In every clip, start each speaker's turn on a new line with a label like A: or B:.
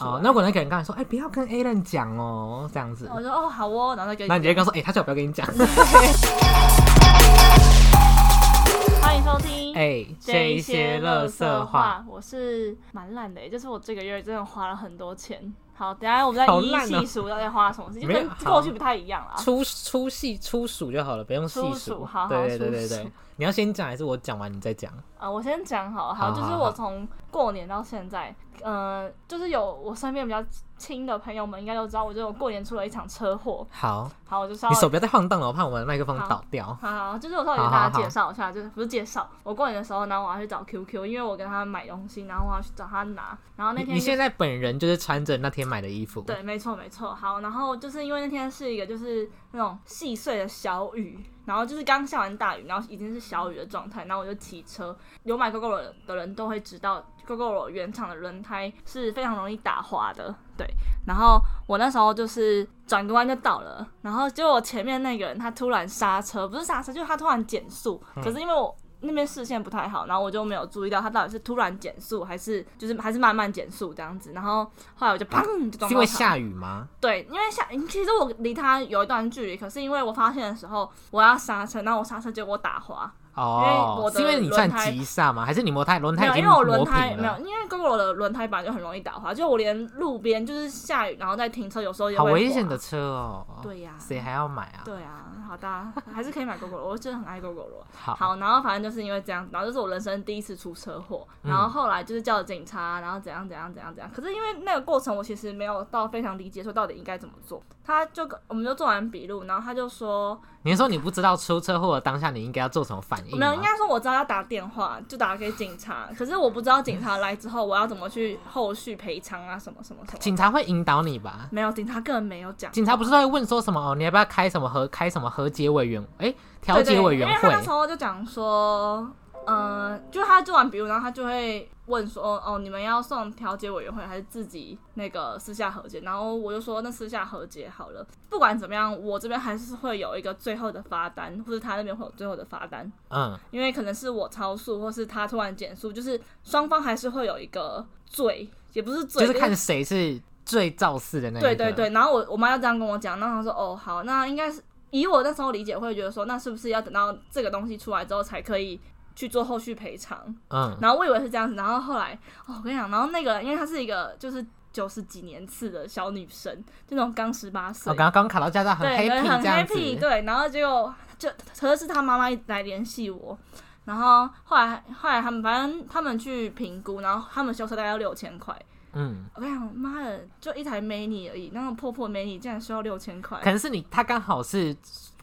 A: 哦，那我能给人刚才说，哎、不要跟 A 人讲哦，这样子。
B: 我说哦好哦，然后再跟
A: 那你直接跟他说，哎、他叫我不要跟你讲。
B: 欢迎收听
A: 哎、这一些乐色话，，
B: 我是蛮烂的耶，就是我这个月真的花了很多钱。好，等一下我们再一细数到底花了什么事
A: 就，
B: 跟过去不太一样了。
A: 粗粗细粗数就好了，不用细数
B: 数。好好
A: 对对对对对，你要先讲还是我讲完你再讲？
B: 啊，我先讲好了，好，就是我从过年到现在，呃，就是有我身边比较亲的朋友们应该都知道，我就有过年出了一场车祸。
A: 好，
B: 好，我就稍微
A: 你手不要再晃荡了，我怕我们的麦克风倒掉。
B: 好好，就是我稍微给大家介绍一下，就是不是介绍，我过年的时候，然后我要去找 QQ，因为我跟他买东西，然后我要去找他拿，然后那天
A: 你现在本人就是穿着那天买的衣服，
B: 对，没错没错。好，然后就是因为那天是一个就是那种细碎的小雨，然后就是刚下完大雨，然后已经是小雨的状态，然后我就骑车。有买 GoGo 的人都会知道，GoGo 原厂的轮胎是非常容易打滑的。对，然后我那时候就是转个弯就到了，然后结果我前面那个人他突然刹车，不是刹车，就是他突然减速，可是因为我。那边视线不太好，然后我就没有注意到他到底是突然减速，还是就是还是慢慢减速这样子。然后后来我就砰就撞到他
A: 是因为下雨吗？
B: 对，因为下其实我离他有一段距离，可是因为我发现的时候我要刹车，然后我刹车结果打滑，
A: 哦
B: 我，的
A: 是因为你算
B: 轮胎
A: 急刹吗？还是你轮胎轮
B: 没有，
A: 胎已经
B: 因为我轮
A: 磨
B: 胎没有，
A: 了？
B: 因为 GoGo 的轮胎本来就很容易打滑，就我连路边就是下雨然后在停车，有时候也
A: 好
B: 会滑
A: 危险的。车哦。
B: 对呀
A: 谁还要买啊？
B: 对啊，好大家还是可以买 GoGo 的，我真的很爱 GoGo 的。
A: 好，
B: 好，然后反正就是因为这样，然后这是我人生第一次出车祸，
A: 嗯
B: 然后后来就是叫了警察，然后怎样怎样怎样怎样。可是因为那个过程我其实没有到非常理解说到底应该怎么做，他就跟我们就做完笔录，然后他就说
A: 你说你不知道出车祸的当下你应该要做什么反应？
B: 没有，应该说我知道要打电话，就打给警察，可是我不知道警察来之后我要怎么去后续赔偿啊什么什么什么。
A: 警察会引导你吧？
B: 没有，警察根本没有讲。
A: 警察不是都会问说什么哦，你要不要开什么和开什么和解委员哎调解委员会
B: 因为他那时候就讲说，呃，就他做完笔录，然后他就会问说，哦，你们要送调解委员会还是自己那个私下和解？然后我就说，那私下和解好了。不管怎么样，我这边还是会有一个最后的罚单，或者他那边会有最后的罚单，
A: 嗯，
B: 因为可能是我超速，或是他突然减速，就是双方还是会有一个罪，也不是罪，
A: 就是看谁是最肇事的那个。
B: 对对对，然后我我妈要这样跟我讲，然后她说哦好，那应该是以我那时候理解，会觉得说那是不是要等到这个东西出来之后才可以去做后续赔偿？
A: 嗯，
B: 然后我以为是这样子，然后后来哦我跟你讲，然后那个人因为她是一个就是九十几年次的小女生，就那种刚十八岁
A: 我，刚刚考到驾照很
B: 对
A: ，happy
B: 很 happy，对，然后结果就可能是他妈妈一直来联系我，然后后来后来他们反正他们去评估，然后他们修车大概要六千块。
A: 嗯，
B: 我跟你讲，妈的，就一台美女而已，那种破破美女竟然需要六千块
A: 可。能是你它刚好是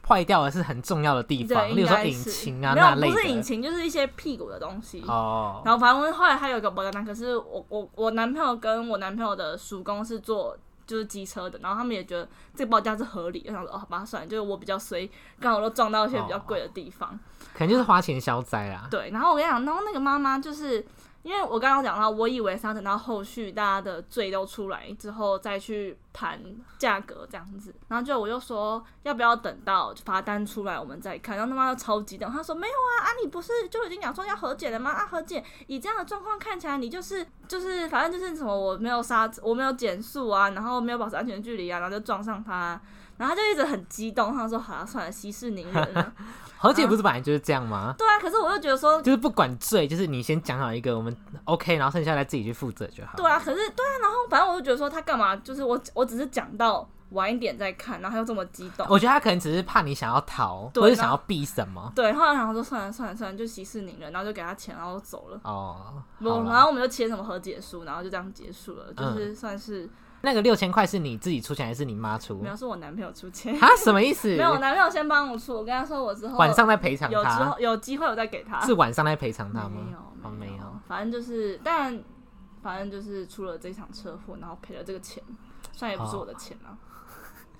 A: 坏掉的是很重要的地方，
B: 对，
A: 例如说引擎啊
B: 没有，
A: 那类的。
B: 不是引擎，就是一些屁股的东西。
A: 哦，
B: 然后反正后来还有一个保单，可是我我我男朋友跟我男朋友的叔公是做就是机车的，然后他们也觉得这个报价是合理的，我想说哦，好吧，算了，就是我比较衰，刚好都撞到一些比较贵的地方。
A: 可能就是花钱消灾啦。
B: 对，然后我跟你讲，然后那个妈妈就是因为我刚刚讲到，我以为是要等到后续大家的罪都出来之后再去谈价格这样子，然后就我就说要不要等到罚单出来我们再看，然后他妈就超激动，他说没有啊，啊你不是就已经讲说要和解了吗？啊和解，以这样的状况看起来你就是就是反正就是什么我没有刹我没有减速啊，然后没有保持安全距离啊，然后就撞上他。然后他就一直很激动，他说：“好了，算了，息事宁人了。
A: 和解不是本来就是这样吗？
B: 对啊，可是我又觉得说，
A: 就是不管罪，就是你先讲好一个，我们 OK，然后剩下来自己去负责就好。
B: 对啊，可是对啊，然后反正我就觉得说他干嘛，就是我我只是讲到晚一点再看，然后他又这么激动。
A: 我觉得他可能只是怕你想要逃，或者想要避什么。
B: 对，后来想说算了算了算了，就息事宁人，然后就给他钱，然后走了。
A: 哦，
B: 然后我们就签什么和解书，然后就这样结束了，
A: 嗯
B: 就是算是、
A: 那个六千块是你自己出钱还是你妈出
B: 没？有是我男朋友出钱，
A: 啊，什么意思？
B: 没有我男朋友先帮我出，我跟他说我之后
A: 晚上再赔偿他
B: 有之后，有机会我再给他。
A: 是晚上再赔偿他吗？
B: 没有
A: 哦，没有。
B: 反正就是，但反正就是出了这场车祸，然后赔了这个钱，算也不是我的钱啊，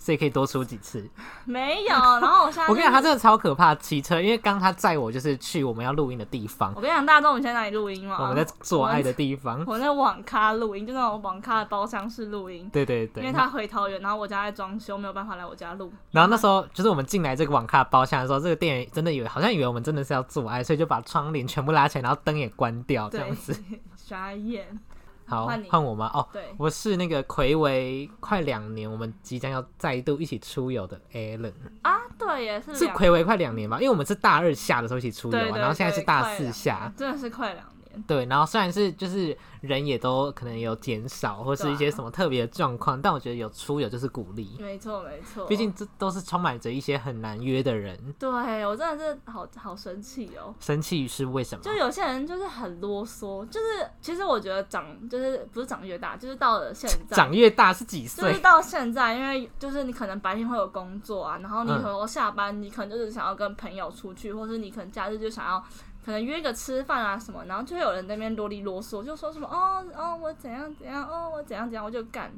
A: 所以可以多出几次。
B: 没有。然后我现在、
A: 我跟你讲，他真的超可怕，骑车，因为刚他载我就是去我们要录音的地方
B: 我，跟你讲，大家知道我们现在哪里录音吗？
A: 我们在做爱的地方。
B: 我 在网咖录音，就那种网咖的包厢式录音。
A: 对对对，
B: 因为他回桃园，然后我家在装修，没有办法来我家录。
A: 然后那时候就是我们进来这个网咖包厢的时候，这个店员真的以为好像以为我们真的是要做爱，所以就把窗帘全部拉起来，然后灯也关掉这样
B: 对
A: 子。，
B: 傻眼。
A: 好
B: 换
A: 我吗？哦，
B: 对，
A: 我是那个魁违快两年，我们即将要再度一起出游的 Alan，
B: 啊，对，也是两
A: 是魁违快两年吧？因为我们是大二下的时候一起出游、啊，
B: 对对
A: 然后现在是大四下，
B: 真的是快两年。
A: 对，然后虽然是就是人也都可能有减少，或是一些什么特别的状况，但我觉得有出游就是鼓励，
B: 没错没错，
A: 毕竟这都是充满着一些很难约的人。
B: 对我真的是好好生气哦。
A: 生气是为什么？
B: 就有些人就是很啰嗦，就是其实我觉得长就是不是长越大，就是到了现在，
A: 长越大是几岁？
B: 就是到现在，因为就是你可能白天会有工作啊，然后你
A: 嗯
B: 可能下班，你可能就是想要跟朋友出去，或是你可能假日就想要可能约个吃饭啊什么，然后就会有人在那边啰里啰嗦，就说什么哦哦我怎样怎样哦我怎样怎样，我就干，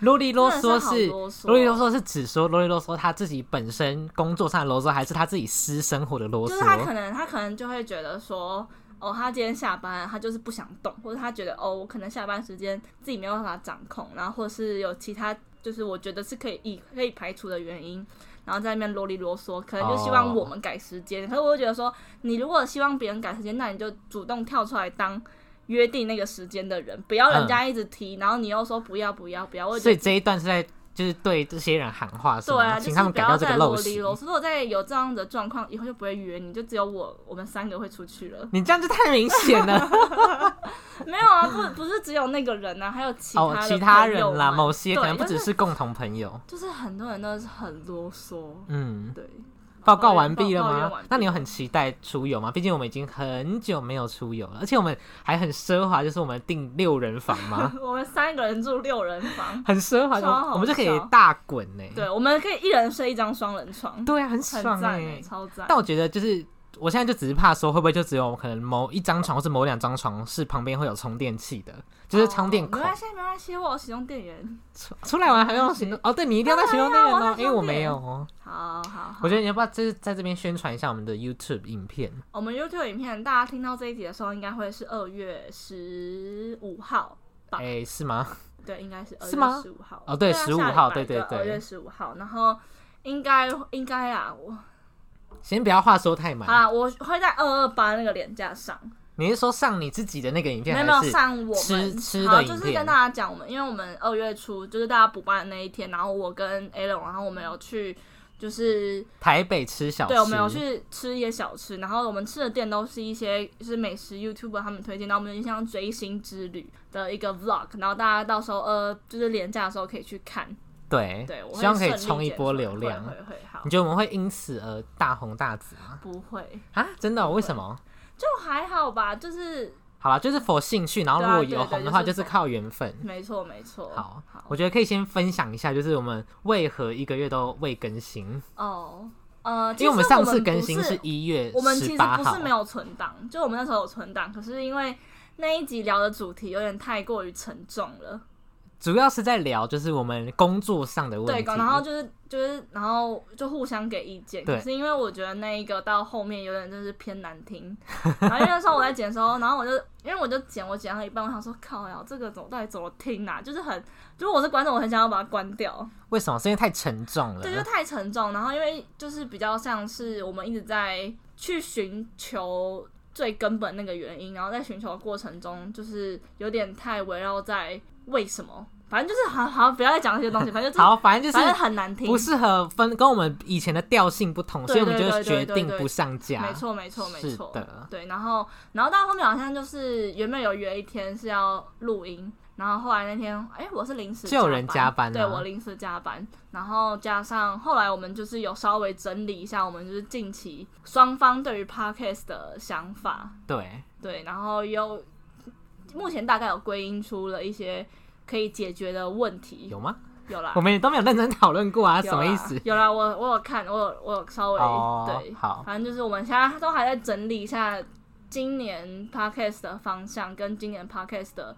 A: 啰里啰嗦是
B: 啰
A: 里啰嗦是指说啰里啰嗦他自己本身工作上的啰嗦，还是他自己私生活的啰嗦
B: 就是他可？能他可能就会觉得说。哦，他今天下班，他就是不想动，或者他觉得哦，我可能下班时间自己没有办法掌控，然后或是有其他，就是我觉得是可以以可以排除的原因，然后在那边啰里啰嗦，可能就希望我们改时间。可是我就觉得说，你如果希望别人改时间，那你就主动跳出来当约定那个时间的人，不要人家一直提，然后你又说不要不要不要，我
A: 所以这一段是在就是对这些人喊话？
B: 对啊，
A: 请他们改掉这个陋习。
B: 如果再有这样的状况，以后就不会约你，就只有我我们三个会出去了。
A: 你这样就太明显了
B: 没有啊，不不是只有那个人啊，还有其他
A: 哦，其他人啦，某些可能不只是共同朋友。
B: 就是，就是很多人都是很啰嗦。
A: 嗯，
B: 对，
A: 报告完毕了吗？那你有很期待出游吗？毕竟我们已经很久没有出游了，而且我们还很奢华，就是我们订六人房吗？
B: 我们三个人住六人房，
A: 很奢华，我们就可以大滚呢。
B: 对，我们可以一人睡一张双人床，
A: 对啊，很
B: 很
A: 爽
B: 赞
A: 哎
B: 欸，。超赞。
A: 但我觉得就是。我现在就只是怕说会不会就只有可能某一张床或是某两张床是旁边会有充电器的，就是充电口。
B: 哦没关系，没关系，我有使用电源。
A: 出出来玩还用行动哦？对你一定要带行动电源哦，因为我没有哦。
B: 好好好，
A: 我觉得你要不要就是在这边宣传一下我们的 YouTube 影片？
B: 我们 YouTube 影片，大家听到这一集的时候，应该会是二月十五号吧？
A: 哎、是吗？
B: 对，应该是二月十五号。
A: 哦对
B: 啊
A: 15
B: 下礼拜
A: 号对对对
B: 二月十五号，然后应该应该啊，我
A: 先不要话说太
B: 好
A: 满。
B: 啦，我会在二二八那个连假上，
A: 你是说上你自己的那个影片，
B: 没有没有上我们
A: 吃的
B: 好，就是跟大家讲，我们因为我们二月初就是大家补班的那一天，然后我跟 a l n 然后我们有去就是
A: 台北吃小吃？
B: 对，我们有去吃一些小吃，然后我们吃的店都是一些就是美食 YouTuber 他们推荐，然后我们有点像追星之旅的一个 Vlog，然后大家到时候呃就是廉价的时候可以去看，
A: 对，
B: 对，我
A: 希望可以冲一波流量
B: 会。会会好
A: 你，觉得我们会因此而大红大紫吗？
B: 不会，
A: 啊，真的哦、为什么？
B: 就还好吧，就是
A: 好了，就是否兴趣，然后如果有红的话，
B: 就
A: 就是是靠缘分。
B: 没错没错。
A: 好
B: 好
A: 我觉得可以先分享一下，就是我们为何一个月都未更新，
B: 哦，呃，
A: 因为我们上次更新是一月
B: 我们其实不是没，有存档，就我们那时候有存档，可是因为那一集聊的主题有点太过于沉重了，
A: 主要是在聊就是我们工作上的问题对，
B: 然后就是就是然后就互相给意见，
A: 对
B: 可是因为我觉得那一个到后面有点就是偏难听，然后因为那时候我在剪的时候，然后我就因为我就剪我剪到一半，我想说靠呀，这个怎么到底怎么听啊？就是很，如果我是观众，我很想要把它关掉，
A: 为什么？是因为太沉重了。
B: 对，就太沉重。然后因为就是比较像是我们一直在去寻求最根本那个原因，然后在寻求的过程中，就是有点太围绕在为什么，反正就是好好不要再讲那些东西，反正就是
A: 好，反正就是
B: 很难听，
A: 不适合分，跟我们以前的调性不同，所以我们就决定不上架。
B: 没错，没错，没错。
A: 的。
B: 对，然后，然后到后面好像就是原本有约一天是要录音，然后后来那天，哎、我是临时
A: 就有人加班啊。
B: 对我临时加班，然后加上后来我们就是有稍微整理一下，我们就是近期双方对于 podcast 的想法，
A: 对，
B: 对，然后有目前大概有归因出了一些可以解决的问题，
A: 有吗？
B: 有啦
A: 我。们也都没有认真讨论过啊，什么意思？
B: 有啦，我我有看，我有我有稍微、
A: 哦
B: 对，
A: 好
B: 反正就是我们现在都还在整理一下今年 podcast 的方向，跟今年 podcast 的，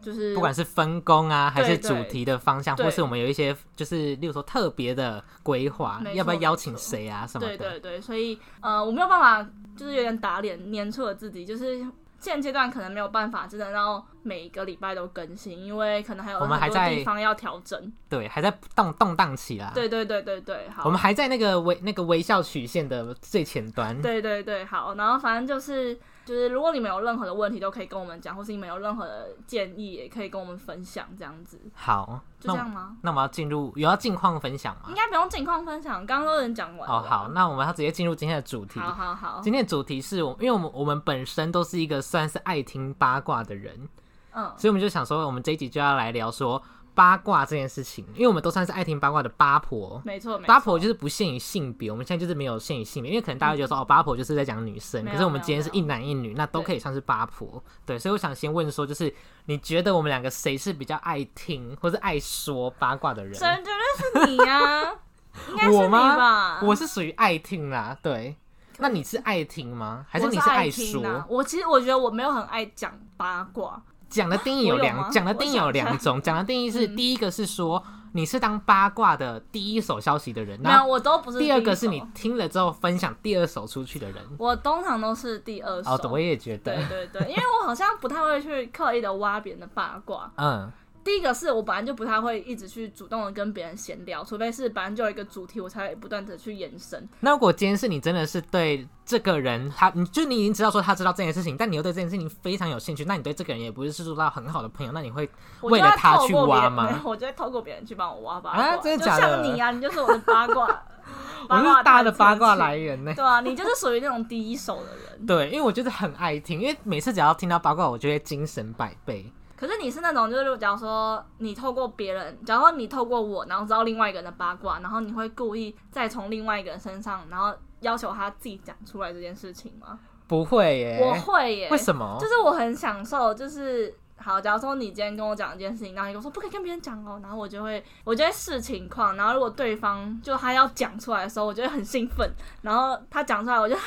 B: 就是
A: 不管是分工啊，还是主题的方向，
B: 对
A: 或是我们有一些就是，例如说特别的规划要不要邀请谁啊什么的？
B: 对对对，所以呃，我没有办法，就是有点打脸，黏住了自己，就是。现阶段可能没有办法真的让每个礼拜都更新，因为可能还有
A: 我们
B: 很多
A: 还在
B: 地方要调整。
A: 对，还在动动荡期啦。
B: 对对对对对，好。
A: 我们还在那个微那个微笑曲线的最前端。
B: 对对对，好，然后反正就是就是如果你们有任何的问题，都可以跟我们讲，或是你们有任何的建议，也可以跟我们分享，这样子，
A: 好，
B: 就这样吗？
A: 那我们要进入有要近况分享吗
B: 应？该不用近况分享，刚刚都已经讲完了。
A: 哦，好，那我们要直接进入今天的主题。
B: 好好好，
A: 今天的主题是我，因为我们我们本身都是一个算是爱听八卦的人，
B: 嗯，
A: 所以我们就想说，我们这一集就要来聊说八卦这件事情，因为我们都算是爱听八卦的八婆。
B: 没错，没错
A: 八婆就是不限于性别，我们现在就是没有限于性别，因为可能大家觉得说哦，八婆就是在讲女生，可是我们今天是一男一女，那都可以算是八婆。对，所以我想先问说，就是你觉得我们两个谁是比较爱听或是爱说八卦的人？
B: 神绝对是你呀、应该是你
A: 我吗
B: 吧？
A: 我是属于爱听啦，对。那你是爱听吗？还是你
B: 我是
A: 爱说？
B: 我其实我觉得我没有很爱讲八卦，
A: 讲的定义有两，讲的定义有两种。讲的定义是，
B: 嗯
A: 第一个是说你是当八卦的第一手消息的人，
B: 没有，我都不是。
A: 第二个是你，听了之后分享第二手出去的人。
B: 我通常都是第二手。
A: 哦，我也觉得
B: 对，对对，因为我好像不太会去刻意的挖别人的八卦。
A: 嗯，
B: 第一个是我本来就不太会一直去主动的跟别人闲聊，除非是本来就有一个主题，我才会不断的去延伸。
A: 那如果今天是你真的是对这个人，他你就你已经知道说他知道这件事情，但你又对这件事情非常有兴趣，那你对这个人也不是做到很好的朋友，那你会为了他去挖吗？
B: 我就会透过别人去帮我挖八卦。
A: 啊真的
B: 就
A: 假的
B: 像你啊，你就是我的八卦，
A: 我
B: 八卦
A: 是大的八卦来源呢。
B: 对啊，你就是属于那种第一手的人。
A: 对，因为我就是很爱听，因为每次只要听到八卦，我就会精神百倍。
B: 可是你是那种，就是假如说你透过别人，假如说你透过我，然后知道另外一个人的八卦，然后你会故意再从另外一个人身上，然后要求他自己讲出来这件事情吗？
A: 不会耶，
B: 我会耶，
A: 为什么？
B: 就是我很享受，就是好，假如说你今天跟我讲一件事情，然后你跟我说不可以跟别人讲哦，然后我就会我就会视情况，然后如果对方就他要讲出来的时候，我就会很兴奋，然后他讲出来，我就哈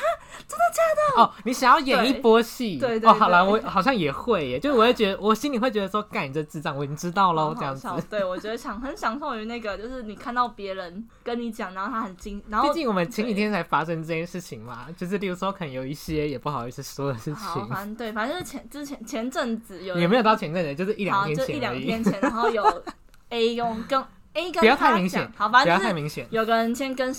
B: 真的假的
A: 哦，你想要演一波戏？
B: 对对对
A: 哦，好了，我好像也会耶，就是我会觉得，我心里会觉得说，干你这智障，我已经知道喽，这样子。
B: 对，我觉得享很享受于那个，就是你看到别人跟你讲，然后他很惊，然后
A: 毕竟我们前几天才发生这件事情嘛，就是例如说，可能有一些也不好意思说的事
B: 好，
A: 情，
B: 反正对，反正就是前之前前阵子有人
A: 也没有到前阵子，就是一两
B: 好，
A: 天
B: 就一两天前，然后有 A 用跟 A 跟
A: 不要太
B: 他
A: 明显
B: 讲好，
A: 不要
B: 反正就是
A: 太明显，
B: 有个人先跟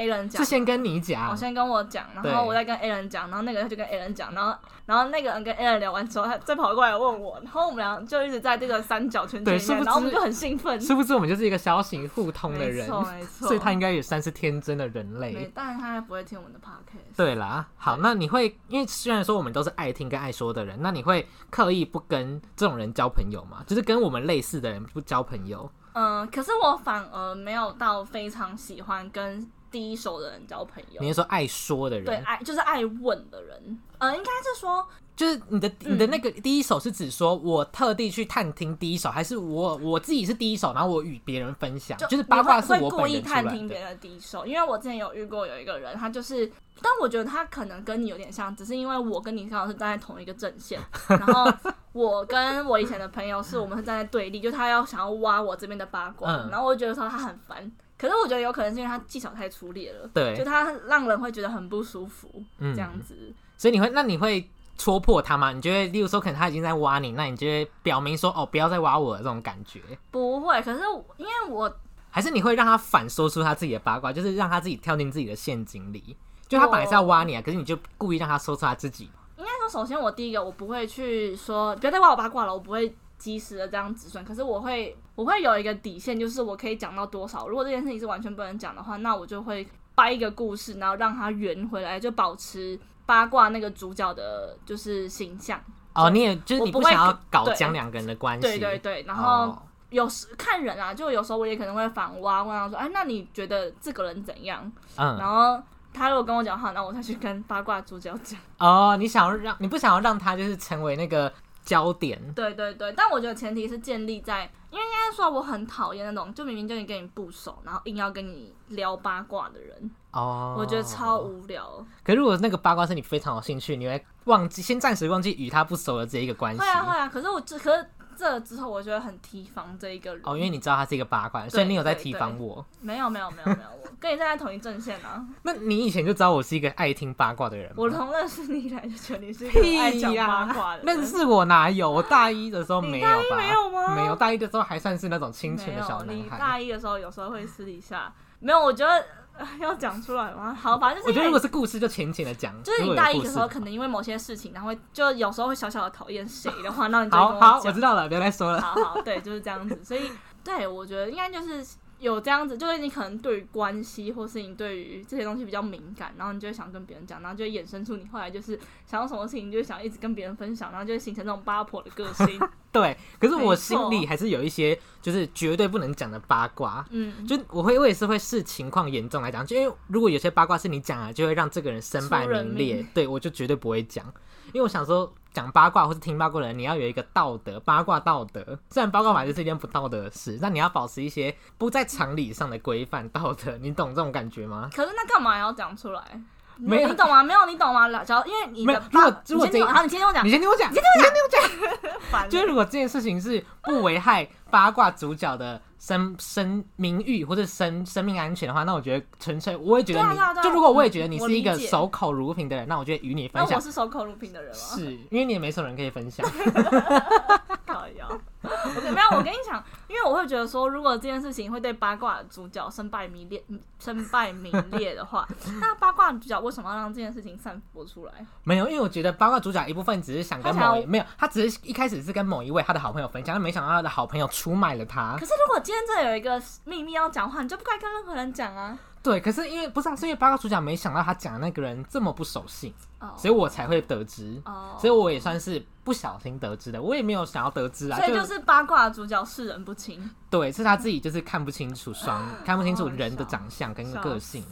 B: A 人讲
A: 是，先跟你讲我，
B: 先跟我讲，然后我再跟 A 人讲，然后那个人就跟 A 人讲，然后然后那个人跟 A 人聊完之后，他再跑过来问我，然后我们俩就一直在这个三角圈圈里面，然后我们就很兴奋。
A: 殊不知我们就是一个消息互通的人
B: 没，错没错，
A: 所以他应该也算是天真的人
B: 没
A: 类。
B: 当然他还不会听我们的 podcast。
A: 对啦，好，那你会因为虽然说我们都是爱听跟爱说的人，那你会刻意不跟这种人交朋友吗？就是跟我们类似的人不交朋友？
B: 嗯，可是我反而没有到非常喜欢跟第一手的人交朋友
A: 你。是说爱说的人对，
B: 爱就是爱问的人，呃，应该是说，
A: 就是你的你的那个第一手是指说我特地去探听第一手，还是我我自己是第一手，然后我与别人分享？
B: 就
A: 就是八卦是我本人出来的。
B: 探听别人的第一手，因为我之前有遇过有一个人，他就是，但我觉得他可能跟你有点像，只是因为我跟你刚好是站在同一个阵线，然后我跟我以前的朋友是我们是站在对立，就他要想要挖我这边的八卦，
A: 嗯
B: 然后我就觉得说他很烦。可是我觉得有可能是因为他技巧太粗劣了，
A: 对
B: 就他让人会觉得很不舒服，
A: 嗯
B: 这样子。
A: 所以你会，那你会戳破他吗？你觉得，例如说，可能他已经在挖你，那你就会表明说，哦，不要再挖我了这种感觉，
B: 不会，可是因为我
A: 还是你会让他反说出他自己的八卦，就是让他自己跳进自己的陷阱里？就他本来是要挖你啊，可是你就故意让他说出他自己。
B: 应该说，首先我第一个我不会去说不要再挖我八卦了，我不会及时的这样止损。可是我会我会有一个底线，就是我可以讲到多少。如果这件事情是完全不能讲的话，那我就会掰一个故事，然后让它圆回来，就保持八卦那个主角的就是形象。
A: 哦，你也就是你
B: 不
A: 想要搞
B: 对
A: 僵两个人的关系，
B: 对对对，然后。
A: 哦
B: 有时看人啊，就有时候我也可能会反挖，问他说：“哎，那你觉得这个人怎样？”嗯然
A: 嗯，
B: 后他如果跟我讲话，那我再去跟八卦主角讲。
A: 哦，你想要让你不想要让他就是成为那个焦点，
B: 对对对，但我觉得前提是建立在，因为应该说我很讨厌那种就明明就已经跟你不熟，然后硬要跟你聊八卦的人，
A: 哦，
B: 我觉得超无聊。
A: 可如果那个八卦是你非常有兴趣，你会忘记先暂时忘记与他不熟的这一个关系。
B: 会。啊会啊，可是我只可是这之后，我就会很提防这一个人。
A: 哦，因为你知道他是一个八卦，所以你有在提防我。
B: 没有没有没有没有，我跟你站在同一阵线啊。
A: 那你以前就知道我是一个爱听八卦的人吗？
B: 我从认识你以来就觉得你是一个爱讲八卦的人。
A: 认识我哪有？我大一的时候没有吧？
B: 没有吗？
A: 没有，大一的时候还算是那种清纯，的小男孩
B: 你
A: 孩。
B: 大一的时候有时候会私底下没有，我觉得 要讲出来吗？好，反正就是
A: 我觉得如果是故事就浅浅的讲，
B: 就是你大一的时候，可能因为某些事情，然后会就有时候会小小的讨厌谁的话，那你就
A: 好好，我知道了，不要再说了。
B: 好好，对，就是这样子。所以，对我觉得应该就是有这样子，就是你可能对于关系或是你对于这些东西比较敏感，然后你就会想跟别人讲，然后就会衍生出你后来就是想要什么事情，你就想一直跟别人分享，然后就会形成那种八婆的个性。
A: 对，可是我心里还是有一些就是绝对不能讲的八卦。
B: 嗯，
A: 就我会，我也是会视情况严重来讲，就因为如果有些八卦是你讲了，就会让这个人身败名裂
B: 命，
A: 对我就绝对不会讲，因为我想说讲八卦或是听八卦的人，你要有一个道德，八卦道德。虽然八卦本来就是一件不道德的事，但你要保持一些不在常理上的规范道德，你懂这种感觉吗？
B: 可是那干嘛要讲出来？你
A: 没有
B: 你懂吗？没有，你懂吗？只要因为你的
A: 如果
B: 爸，
A: 如果这好
B: 你先听我，讲，你先听我讲
A: 你，先听我讲，
B: 烦
A: 就是如果这件事情是不危害八卦主角的生 生名誉或者生生命安全的话，那我觉得纯粹我也觉得你，就如果我也觉得你是一个守口如瓶的人，那我觉得与你分享
B: 那我是守口如瓶的人吗？
A: 是因为你也没什么人可以分享。
B: 靠腰。OK，没有，我跟你讲，因为我会觉得说，如果这件事情会对八卦的主角身败名裂、身败名裂的话，那八卦主角为什么要让这件事情散播出来？
A: 没有，因为我觉得八卦主角一部分只是想跟某一没有，他只是一开始是跟某一位他的好朋友分享，但没想到他的好朋友出卖了他
B: 可。是如果今天这有一个秘密要讲的话，你就不该跟任何人讲啊。
A: 对，可是因为不是、啊，是因为八卦主角没想到他讲的那个人这么不守信，
B: 哦
A: 所以我才会得知。
B: 哦，
A: 所以我也算是不小心得知的，我也没有想要得知啊。
B: 所以就是八卦的主角视人不清。
A: 对，是他自己就是看不清楚双，看不清楚人的长相跟个性。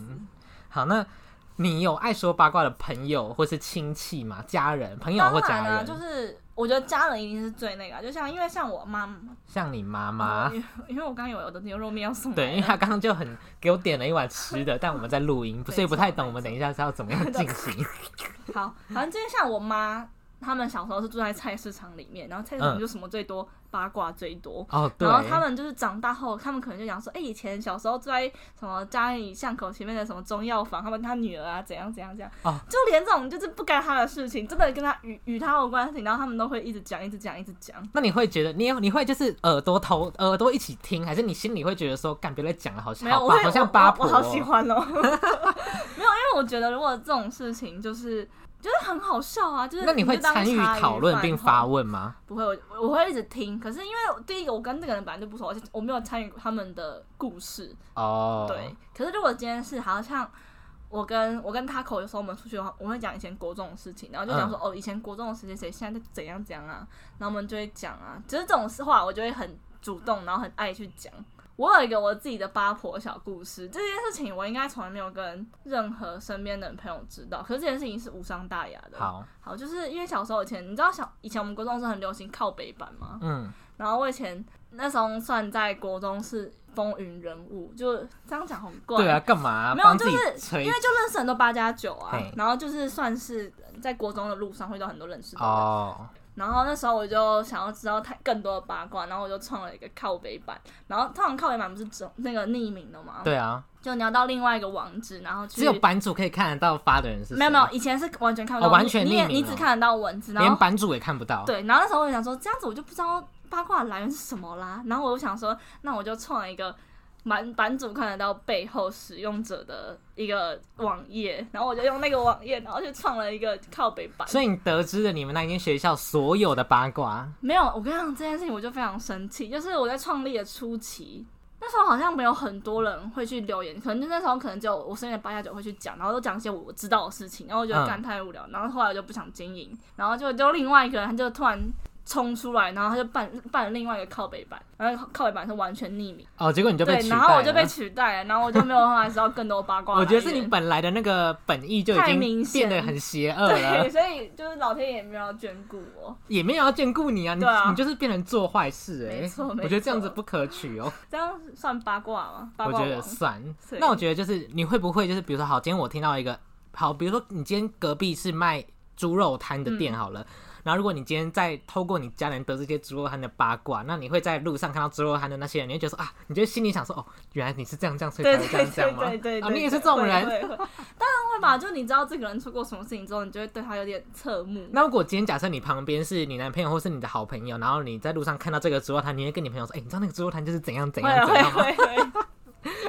A: 好，那你有爱说八卦的朋友或是亲戚吗？家人、朋友或家人？
B: 就是我觉得家人一定是最那个啊，就像因为像我妈
A: 像你妈妈
B: 哦，因为因为我刚刚有我的牛肉面要送来
A: 对，因为
B: 了
A: 他刚刚就很给我点了一碗吃的，但我们在录音，所以不太懂我们等一下是要怎么样进行。
B: 好，反正就是像我妈，他们小时候是住在菜市场里面，然后菜市场
A: 嗯
B: 就什么最多，八卦最多。
A: 哦，对
B: 然，后他们就是长大后，他们可能就讲说，哎、以前小时候住在什么家里巷口前面的什么中药房，他们他女儿啊怎样怎样怎样，
A: 哦
B: 就连这种就是不该他的事情，真的跟他与与他有关系，然后他们都会一直讲，一直讲，一直讲。
A: 那你会觉得你有你会就是耳朵头耳朵一起听，还是你心里会觉得说，干别再讲了，好像
B: 没有，我
A: 好好像八婆、
B: 我，我好喜欢哦。没有，因为我觉得如果这种事情就是就是很好笑啊，就是
A: 那你会参与讨论并发问吗？
B: 不会，我我会一直听。可是因为第一个，我跟这个人本来就不熟，而且我没有参与他们的故事。
A: 哦，
B: 对，，可是如果今天是好像我跟我跟他口有时候我们出去的话，我会讲以前国中的事情，然后就讲说、哦，以前国中的谁谁谁现在在怎样怎样啊，然后我们就会讲啊，只是这种话我就会很主动，然后很爱去讲。我有一个我自己的八婆小故事，这件事情我应该从来没有跟任何身边的朋友知道，可是这件事情是无伤大雅的。
A: 好，
B: 好，就是因为小时候以前，你知道小以前我们国中是很流行靠北版吗？
A: 嗯，
B: 然后我以前那时候算在国中是风云人物，就这样讲很怪。
A: 对啊，干嘛
B: 没有，就是因为就认识很多八加九啊，然后就是算是在国中的路上会遇到很多认识的人。
A: 哦，
B: 然后那时候我就想要知道太更多的八卦，然后我就创了一个靠北版。然后通常靠北版不是只那个匿名的吗？，
A: 对啊，
B: 就你要到另外一个网址，然后去
A: 只有版主可以看得到发的人是谁，
B: 没有没有，以前是完全看不到，
A: 哦完全
B: 你你也
A: 匿名哦
B: 你只看得到文字，然后
A: 连版主也看不到。
B: 对，然后那时候我就想说，这样子我就不知道八卦来源是什么啦。然后我就想说，那我就创了一个版版主看得到背后使用者的一个网页，然后我就用那个网页，然后去创了一个靠北版。
A: 所以你得知了你们那间学校所有的八卦，
B: 没有，我跟你讲这件事情，我就非常生气。就是我在创立的初期，那时候好像没有很多人会去留言，可能就那时候可能只有我身边的八加九会去讲，然后都讲一些我知道的事情，然后我觉得
A: 嗯
B: 干太无聊，然后后来我就不想经营，然后就就另外一个人他就突然冲出来，然后他就办办了另外一个靠北版，然后靠北版是完全匿名，
A: 哦，结果你就被
B: 对，
A: 取代
B: 然后我就被取代了，然后我就没有办法知道更多八卦。
A: 我觉得是你本来的那个本意就已
B: 太
A: 经变得很邪恶
B: 对，
A: 了，
B: 所以就是老天也没有要眷顾我，
A: 也没有要眷顾你啊，你
B: 啊。
A: 你就是变成做坏事哎、
B: 没错没
A: 我觉得这样子不可取哦、
B: 这样算八卦吗？八
A: 我觉得算。那我觉得就是你会不会就是比如说好，今天我听到一个好，比如说你今天隔壁是卖猪肉摊的
B: 嗯。
A: 店好了。然后，如果你今天在透过你家人得知这些猪肉摊的八卦，那你会在路上看到猪肉摊的那些人，你会觉得说啊，你就心里想说哦，原来你是这样这样，所以
B: 对
A: 才会这
B: 对
A: 样这样吗？
B: 对对对，
A: 啊，你也是这种人。
B: 当然会吧。就你知道这个人出过什么事情之后，你就会对他有点侧目。
A: 那如果今天假设你旁边是你男朋友或是你的好朋友，然后你在路上看到这个猪肉摊，你会跟你朋友说，哎、你知道那个猪肉摊就是怎样怎样怎样吗？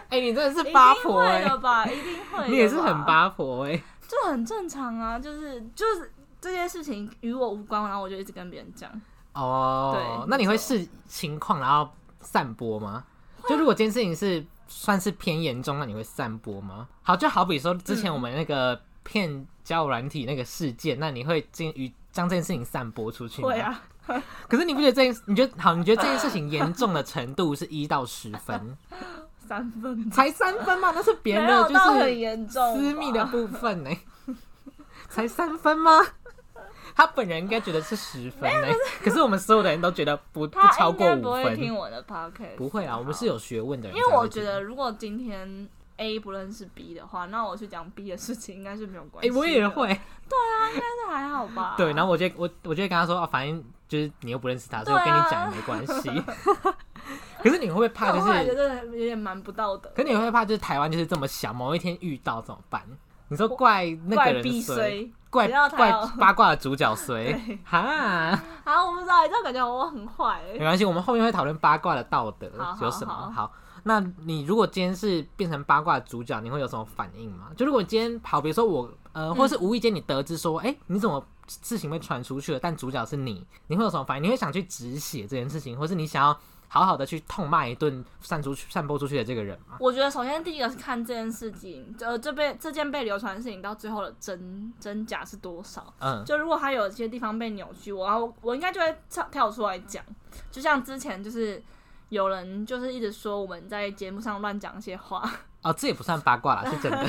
A: 哎、你真的是八婆哎、
B: 会的吧？一定会。
A: 你也是很八婆哎、
B: 就很正常啊，就是就是这件事情与我无关，然后我就一直跟别人讲。
A: 哦
B: 对，
A: 那你会视情况然后散播吗？就如果这件事情是算是偏严重，那你会散播吗？好，就好比说之前
B: 嗯
A: 我们那个骗交友软体那个事件，那你会进与将这件事情散播出去吗？
B: 会。啊，
A: 可是你不觉得这件，你觉得好？你觉得这件事情严重的程度是一到十分，
B: 三分
A: 才三分吗？那是别人的就
B: 是很
A: 是
B: 严重，
A: 私密的部分呢、才三分吗？他本人应该觉得是十分呢、可是我们所有的人都觉得不不超过五
B: 应该不会听
A: 分。
B: 我的 podcast，
A: 不会啊，我们是
B: 有，
A: 有学问的人
B: 因。为我觉得如果今天 A 不认识 B 的话，那我去讲 B 的事情应该是没有关
A: 哎、
B: 系的。
A: 我也会，
B: 对啊，应该是还好吧。
A: 对，然后我就我我就会跟他说，哦，反正就是你又不认识他，所以我跟你讲也没关系。可是你会不会怕，
B: 但我觉
A: 就是，
B: 得有点蛮不道德的。
A: 可你会不会怕，就是台湾就是这么小，某一天遇到怎么办？你说怪那个
B: 怪
A: 人
B: B，
A: 衰。怪怪八卦的主角衰
B: 对，
A: 哈，
B: 啊，我不知道，这样感觉我很坏欸。
A: 没关系，我们后面会讨论八卦的道德
B: 好好
A: 有什么。
B: 好
A: 好，那你如果今天是变成八卦的主角，你会有什么反应吗？就如果今天好，比如说我，呃，或是无意间你得知说，哎、你怎么事情被传出去了，但主角是你，你会有什么反应？你会想去止血这件事情，或是你想要好好的去痛骂一顿散出去、散播出去的这个人吗？
B: 我觉得首先第一个是看这件事情，呃，这被这件被流传的事情到最后的真真假是多少。
A: 嗯，
B: 就如果他有一些地方被扭曲，我我我应该就会跳跳出来讲。就像之前就是有人就是一直说我们在节目上乱讲一些话，
A: 哦，这也不算八卦啦，是真的。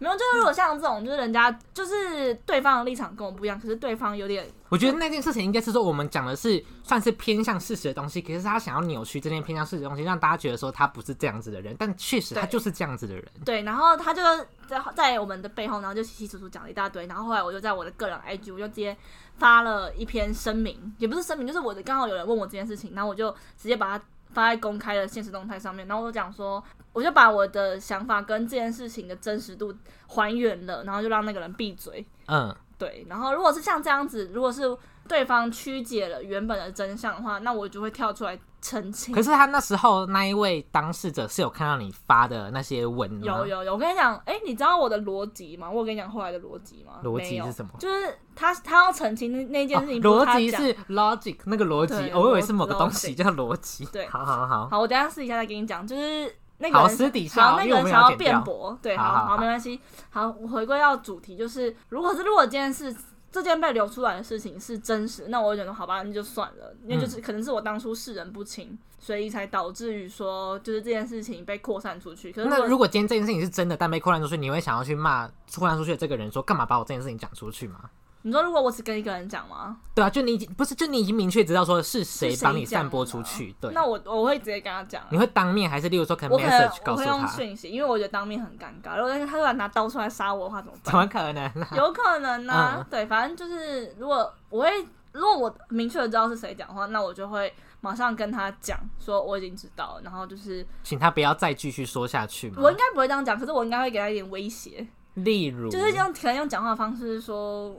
B: 没有，就是如果像这种，就是人家就是对方的立场跟我不一样，可是对方有点
A: 我觉得那件事情应该是说，我们讲的是算是偏向事实的东西，可是他想要扭曲这件偏向事实的东西，让大家觉得说他不是这样子的人，但确实他就是这样子的人。
B: 对，然后他就在在我们的背后，然后就稀稀疏疏讲了一大堆，然后后来我就在我的个人 IG 我就直接发了一篇声明，也不是声明，就是我的刚好有人问我这件事情，然后我就直接把它发在公开的现实动态上面，然后我讲说，我就把我的想法跟这件事情的真实度还原了，然后就让那个人闭嘴。
A: 嗯，
B: 对，然后如果是像这样子，如果是对方曲解了原本的真相的话，那我就会跳出来澄清
A: 可。是他那时候那一位当事者是有看到你发的那些文吗？
B: 有有有，我跟你讲，哎、你知道我的逻辑吗？我有跟你讲后来的逻辑吗？
A: 逻辑是什么？
B: 就是他他要澄清那那件
A: 哦
B: 事情
A: 逻辑是 logic 那个逻辑，
B: 对
A: 我以为是某个东西叫逻辑。
B: 对
A: 好好好，
B: 好，我等下试一下再跟你讲，就是那个人
A: 好私底下因为
B: 想要辩驳，对，好
A: 好好好
B: 没关系。好，我回归到主题，就是如果是如果这件事。这件被流出来的事情是真实，那我就觉得好吧，那就算了，因为就是可能是我当初视人不清，所以才导致于说就是这件事情被扩散出去。可是
A: 那
B: 如果
A: 今天这件事情是真的，但被扩散出去，你会想要去骂扩散出去的这个人说干嘛把我这件事情讲出去吗？
B: 你说如果我只跟一个人讲吗？
A: 对啊，就你已经不是，就你已经明确知道说是谁帮你散播出去，对。
B: 那我我会直接跟他讲啊，
A: 你会当面还是例如说可能
B: 我可能我会用？讯息，因为我觉得当面很尴尬。如果他突然拿刀出来杀我的话，怎么办怎？
A: 么可能、啊？
B: 有可能呢、
A: 嗯
B: 对，反正就是如果我会，如果我明确的知道是谁讲的话，那我就会马上跟他讲说我已经知道了，然后就是
A: 请他不要再继续说下去嘛？
B: 我应该不会这样讲，可是我应该会给他一点威胁，
A: 例如，
B: 就是用可能用讲话的方式说。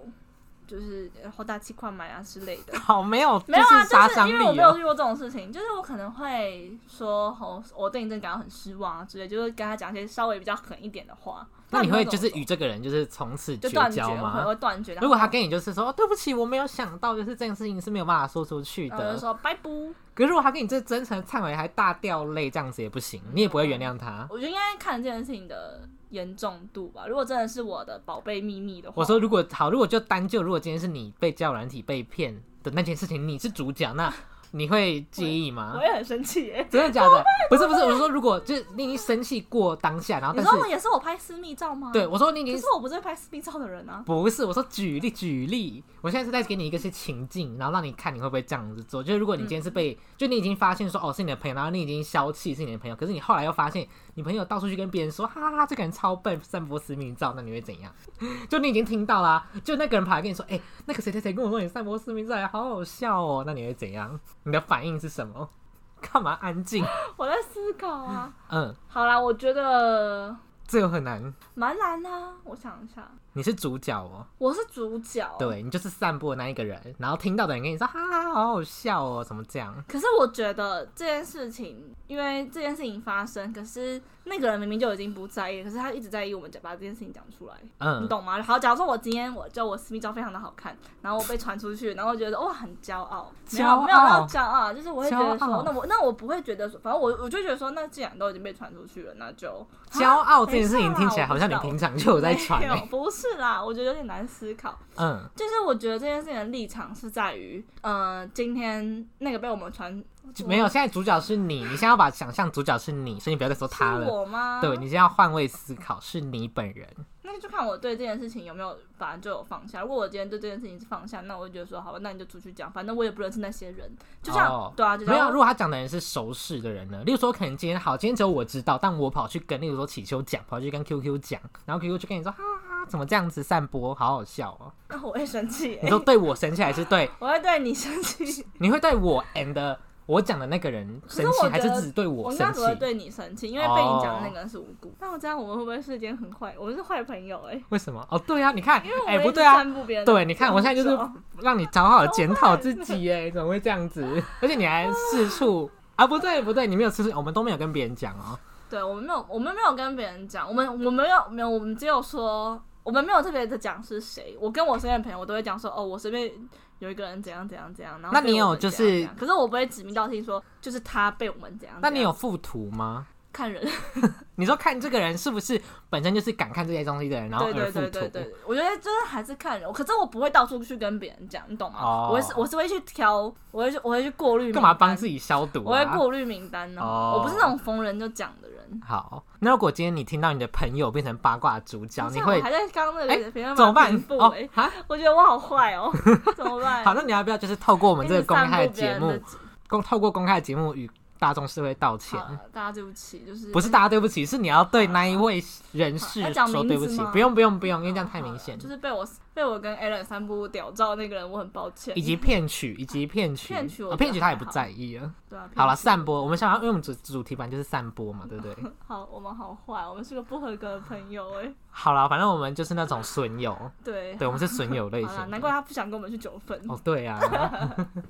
B: 就是呃好大气快买啊之类的，
A: 好没有，
B: 没有啊，就是因为我。没有遇过这种事情，就是我可能会说，哦，我对你真的感到很失望啊之类，就是跟他讲一些稍微比较狠一点的话。
A: 那你会就是与这个人就是从此绝
B: 就断绝，我会
A: 交吗？
B: 会断绝。
A: 如果他跟你就是说，哦，对不起，我没有想到，就是这件事情是没有办法说出去的。
B: 说拜拜，
A: 可是如果他跟你这真诚忏悔，还大掉泪，这样子也不行，你也不会原谅他。
B: 我觉得应该看这件事情的严重度吧。如果真的是我的宝贝秘密的话，
A: 我说如果好，如果就单就如果今天是你被教软体被骗的那件事情，你是主角，那 你会介意吗
B: 我？也很生气耶。
A: 真的假的？不是不是，我是说如果就是你已经生气过当下，然后
B: 你
A: 但是
B: 说我也是我拍私密照吗？
A: 对，我说你已经
B: 可是我不是会拍私密照的人啊。
A: 不是，我说举例举例，我现在是在给你一个些情境，然后让你看你会不会这样子做。就是如果你今天是被，就你已经发现说哦是你的朋友，然后你已经消气是你的朋友，可是你后来又发现你朋友到处去跟别人说哈哈哈这个人超笨，散播私密照，那你会怎样？就你已经听到啦、就那个人跑来跟你说，哎、那个谁谁谁跟我说你散播私密照，好好笑哦，那你会怎样？你的反应是什么？干嘛安静？
B: 我在思考啊。
A: 嗯，
B: 好啦，我觉得
A: 这个很难。
B: 蛮难啊。我想一下，
A: 你你是主角哦，
B: 我是主角。。
A: 对你就是散步的那一个人，然后听到的人跟你说哈哈，好好笑哦，怎么这样？
B: 可是我觉得这件事情，因为这件事情发生，可是那个人明明就已经不在意，可是他一直在意我们把这件事情讲出来，你
A: 嗯，
B: 懂吗？好，假如说我今天我就我私密照非常的好看，然后我被传出去，然后我觉得哇很骄傲，没有没有到骄傲，就是我会觉得说，那我那我不会觉得说，反正我我就觉得说，那既然都已经被传出去了，那就
A: 骄傲这件事情听起来好像你平常就有在传欸，
B: 不是啦，我觉得有点难思考。
A: 嗯，
B: 就是我觉得这件事情的立场是在于，呃，今天那个被我们传
A: 就没有，现在主角是你，你现在要把想象主角是你，所以你不要再说他
B: 是
A: 了。
B: 我吗？
A: 对，你现在要换位思考，是你本人。
B: 那就看我对这件事情有没有，反正就有放下。如果我今天对这件事情是放下，那我就觉得说，好吧，那你就出去讲，反正我也不认识那些人，就像、
A: 哦
B: 对啊，就像
A: 没有，如果他讲的人是熟识的人呢？例如说，可能今天好，今天只有我知道，但我跑去跟，例如说祈秋讲，跑去跟 QQ 讲，然后 QQ 就跟你说，哈哈，怎么这样子散播，好好笑哦。
B: 那我会生气、欸，
A: 你说对我生气，还是对
B: 我会对你生气。
A: 你会对我 and 我讲的那个人生气，还是只对
B: 我
A: 我生气
B: 应该只？会对你生气，因为被你讲的那个人是无辜。那我这样，我们会不会是一件很坏？我们是坏朋友哎、
A: 为什么？哦，对啊，你看，哎、
B: 因为我们
A: 不对啊，对，你看，我现在就是让你好好检讨自己，哎，怎么会这样子？而且你还四处啊，不对不对，你没有四处，我们都没有跟别人讲哦。
B: 对我们没有，我们没有跟别人讲，我们我们没有没有，我们只有说，我们没有特别的讲是谁。我跟我身边的朋友，我都会讲说，哦，我身边有一个人怎样怎样怎样。然后
A: 那你有就是
B: 可是我不会指名道姓说，就是他被我们怎样。
A: 那你有附图吗？
B: 看人？
A: 你说看这个人是不是本身就是敢看这些东西的人，然后
B: 对对？对对对，我觉得就是还是看人。可是我不会到处去跟别人讲，你懂吗？
A: 哦
B: 我会是我是会去挑，我会去我会去过滤。
A: 干嘛帮自？己消毒
B: 我会
A: 啊？
B: 过滤名单哦，
A: 哦
B: 我不是那种逢人就讲的人。
A: 好，那如果今天你听到你的朋友变成八卦主角，你会
B: 还在刚刚那
A: 哎
B: 个评论
A: 怎么办？哦啊，
B: 我觉得我好坏哦，怎么办？
A: 好，那你要不要就是透过我们这个公开的节目公透过公开的节目与大众社会道歉？
B: 大家对不起，就是
A: 不是大家对不起，是你要对那一位人士说对不起不用不用不用，因为这样太明显
B: 了。就是被我被我跟 Alan 散步屌照那个人，我很抱歉。
A: 以及 骗取，以及骗取，
B: 骗取我
A: 哦骗取他也不在意了。
B: 对啊，
A: 好了，散播，我们想要，因为我们主主题版就是散播嘛，对不对？
B: 好，我们好坏，我们是个不合格的朋友哎。
A: 好了，反正我们就是那种损友，
B: 对，
A: 对，我们是损友类，型的。
B: 难怪他不想跟我们去九份。
A: 哦，对啊，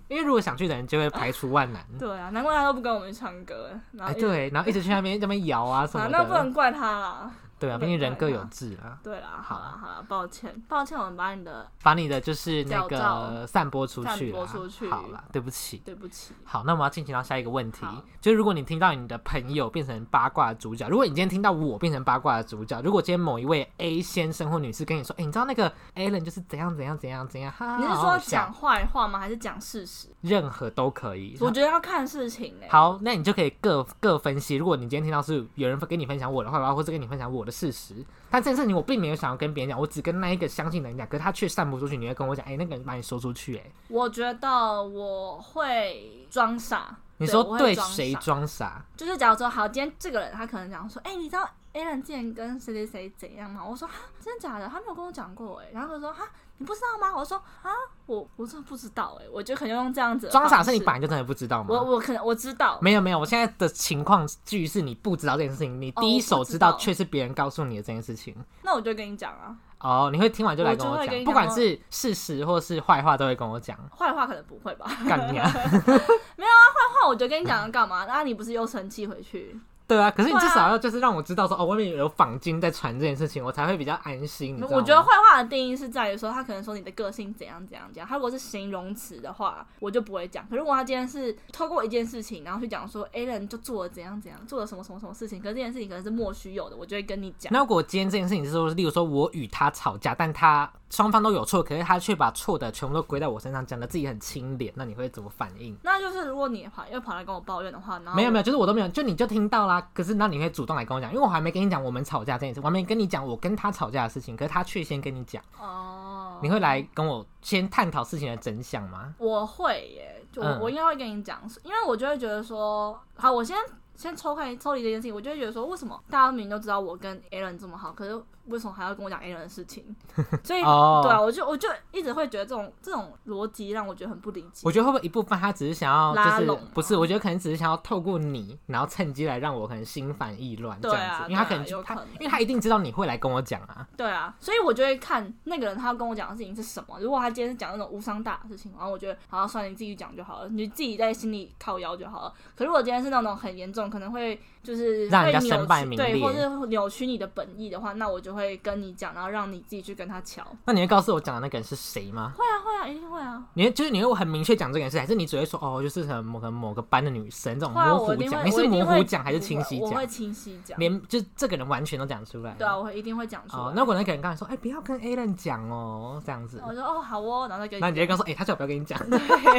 A: 因为如果想去的人就会排除万难。
B: 对啊，难怪他都不跟我们去唱歌，
A: 哎，对，然后一直去那边那边摇啊什
B: 啊，
A: 么
B: 那不能，怪他啦。
A: 对啊，毕竟人各有志啊。
B: 对啦，
A: 好
B: 好啦，好啦，抱歉，抱歉，我们把你的
A: 把你的就是那个散播出
B: 散
A: 去啦，
B: 播出去
A: 好了，对不起。
B: 对不起。
A: 好，那我们要进行到下一个问题，就是如果你听到你的朋友变成八卦的主角，如果你今天听到我变成八卦的主角，如果今天某一位 A 先生或女士跟你说，哎、你知道那个 Alan 就是怎样怎样怎样怎样，哈，
B: 你是说讲坏话吗？还是讲事实？
A: 任何都可以。
B: 我觉得要看事情哎。
A: 好，那你就可以各各分析。如果你今天听到是有人跟你分享我的坏话，或者跟你分享我的事实，但这件事情我并没有想要跟别人讲，我只跟那一个相信的人讲，可是他却散不出去，你会跟我讲，哎、那个人把你说出去、哎，
B: 我觉得我会装傻。
A: 你说
B: 对
A: 谁
B: 装傻
A: 装傻？
B: 就是假如说，好，今天这个人他可能讲说，哎、你知道 A 人之前跟谁谁谁怎样吗？我说哈，真的假的？他没有跟我讲过哎。然后他说哈，你不知道吗？我说啊，我我真的不知道哎。我就可能用这样子
A: 装傻是你本来就真的不知道吗？
B: 我我可能我知道，
A: 没有没有，我现在的情况句是你不知道这件事情，你
B: 哦
A: 第一手
B: 知
A: 知道，
B: 道
A: 却是别人告诉你的这件事情。
B: 那我就跟你讲啊，
A: 哦，你会听完就来跟讲
B: 我就会跟，你
A: 不管是事实或是坏话都会跟我讲。
B: 坏话可能不会吧？
A: 干你啊！
B: 坏话我就跟你讲要干嘛？那你不是又生气回去？
A: 对啊，可是你至少要就是让我知道说，哦，外面有坊间在传这件事情，我才会比较安心。
B: 我觉得坏话的定义是在于说，他可能说你的个性怎样怎样怎样。他如果是形容词的话，我就不会讲。可如果他今天是透过一件事情，然后去讲说 A 人就做了怎样怎样，做了什么什么什么事情，可是这件事情可能是莫须有的，我就会跟你讲。
A: 那如果今天这件事情是说，例如说我与他吵架，但他双方都有错，可是他却把错的全部都归在我身上，讲的自己很清廉，那你会怎么反应？
B: 那就是如果你跑又跑来跟我抱怨的话，然后
A: 没有没有，就是我都没有，就你就听到啦。可是那你会主动来跟我讲，因为我还没跟你讲我们吵架这件事，我还没跟你讲我跟他吵架的事情，可是他却先跟你讲，
B: 哦，
A: 你会来跟我先探讨事情的真相吗？
B: 我会耶，就我、
A: 嗯。
B: 我应该会跟你讲，因为我就会觉得说，好，我先先抽开抽离这件事情，我就会觉得说，为什么大家明明都知道我跟 Alan 这么好，可是为什么还要跟我讲 Alan 的事情？所以，
A: 哦
B: 对啊，我就我就一直会觉得这种这种逻辑让我觉得很不理解。
A: 我觉得会不会一部分他只是想要，就是
B: 拉拢
A: 不是？我觉得可能只是想要透过你，然后趁机来让我可能心烦意乱这样子，因为他可能就他因为他一定知道你会来跟我讲啊。
B: 对啊，所以我就会看那个人他要跟我讲的事情是什么。如果他今天是讲那种无伤大雅的事情，然后我觉得好，算了，你自己讲就好了，你自己在心里靠腰就好了。可如果今天是那种很严重，可能会就是
A: 让人家身败名
B: 曲对，
A: 裂
B: 或是扭曲你的本意的话，那我就会跟你讲，然后让你自己去跟他瞧。
A: 那你会告诉我讲的那个人是谁吗？
B: 会啊，会啊，一定会啊。
A: 你会就是你会很明确讲这件事，还是你只会说哦，就是可能某个某个班的女生这种模糊讲？你是模糊讲还是清晰讲
B: 我会？清晰讲。
A: 连就这个人完全都讲出来。
B: 对啊，我会一定会讲出来。
A: 哦，那如果那个人刚才说，哎、不要跟 A 人讲哦，这样子，
B: 我说哦好哦，然后再跟
A: 那你就会告诉哎、他叫我不要跟你讲，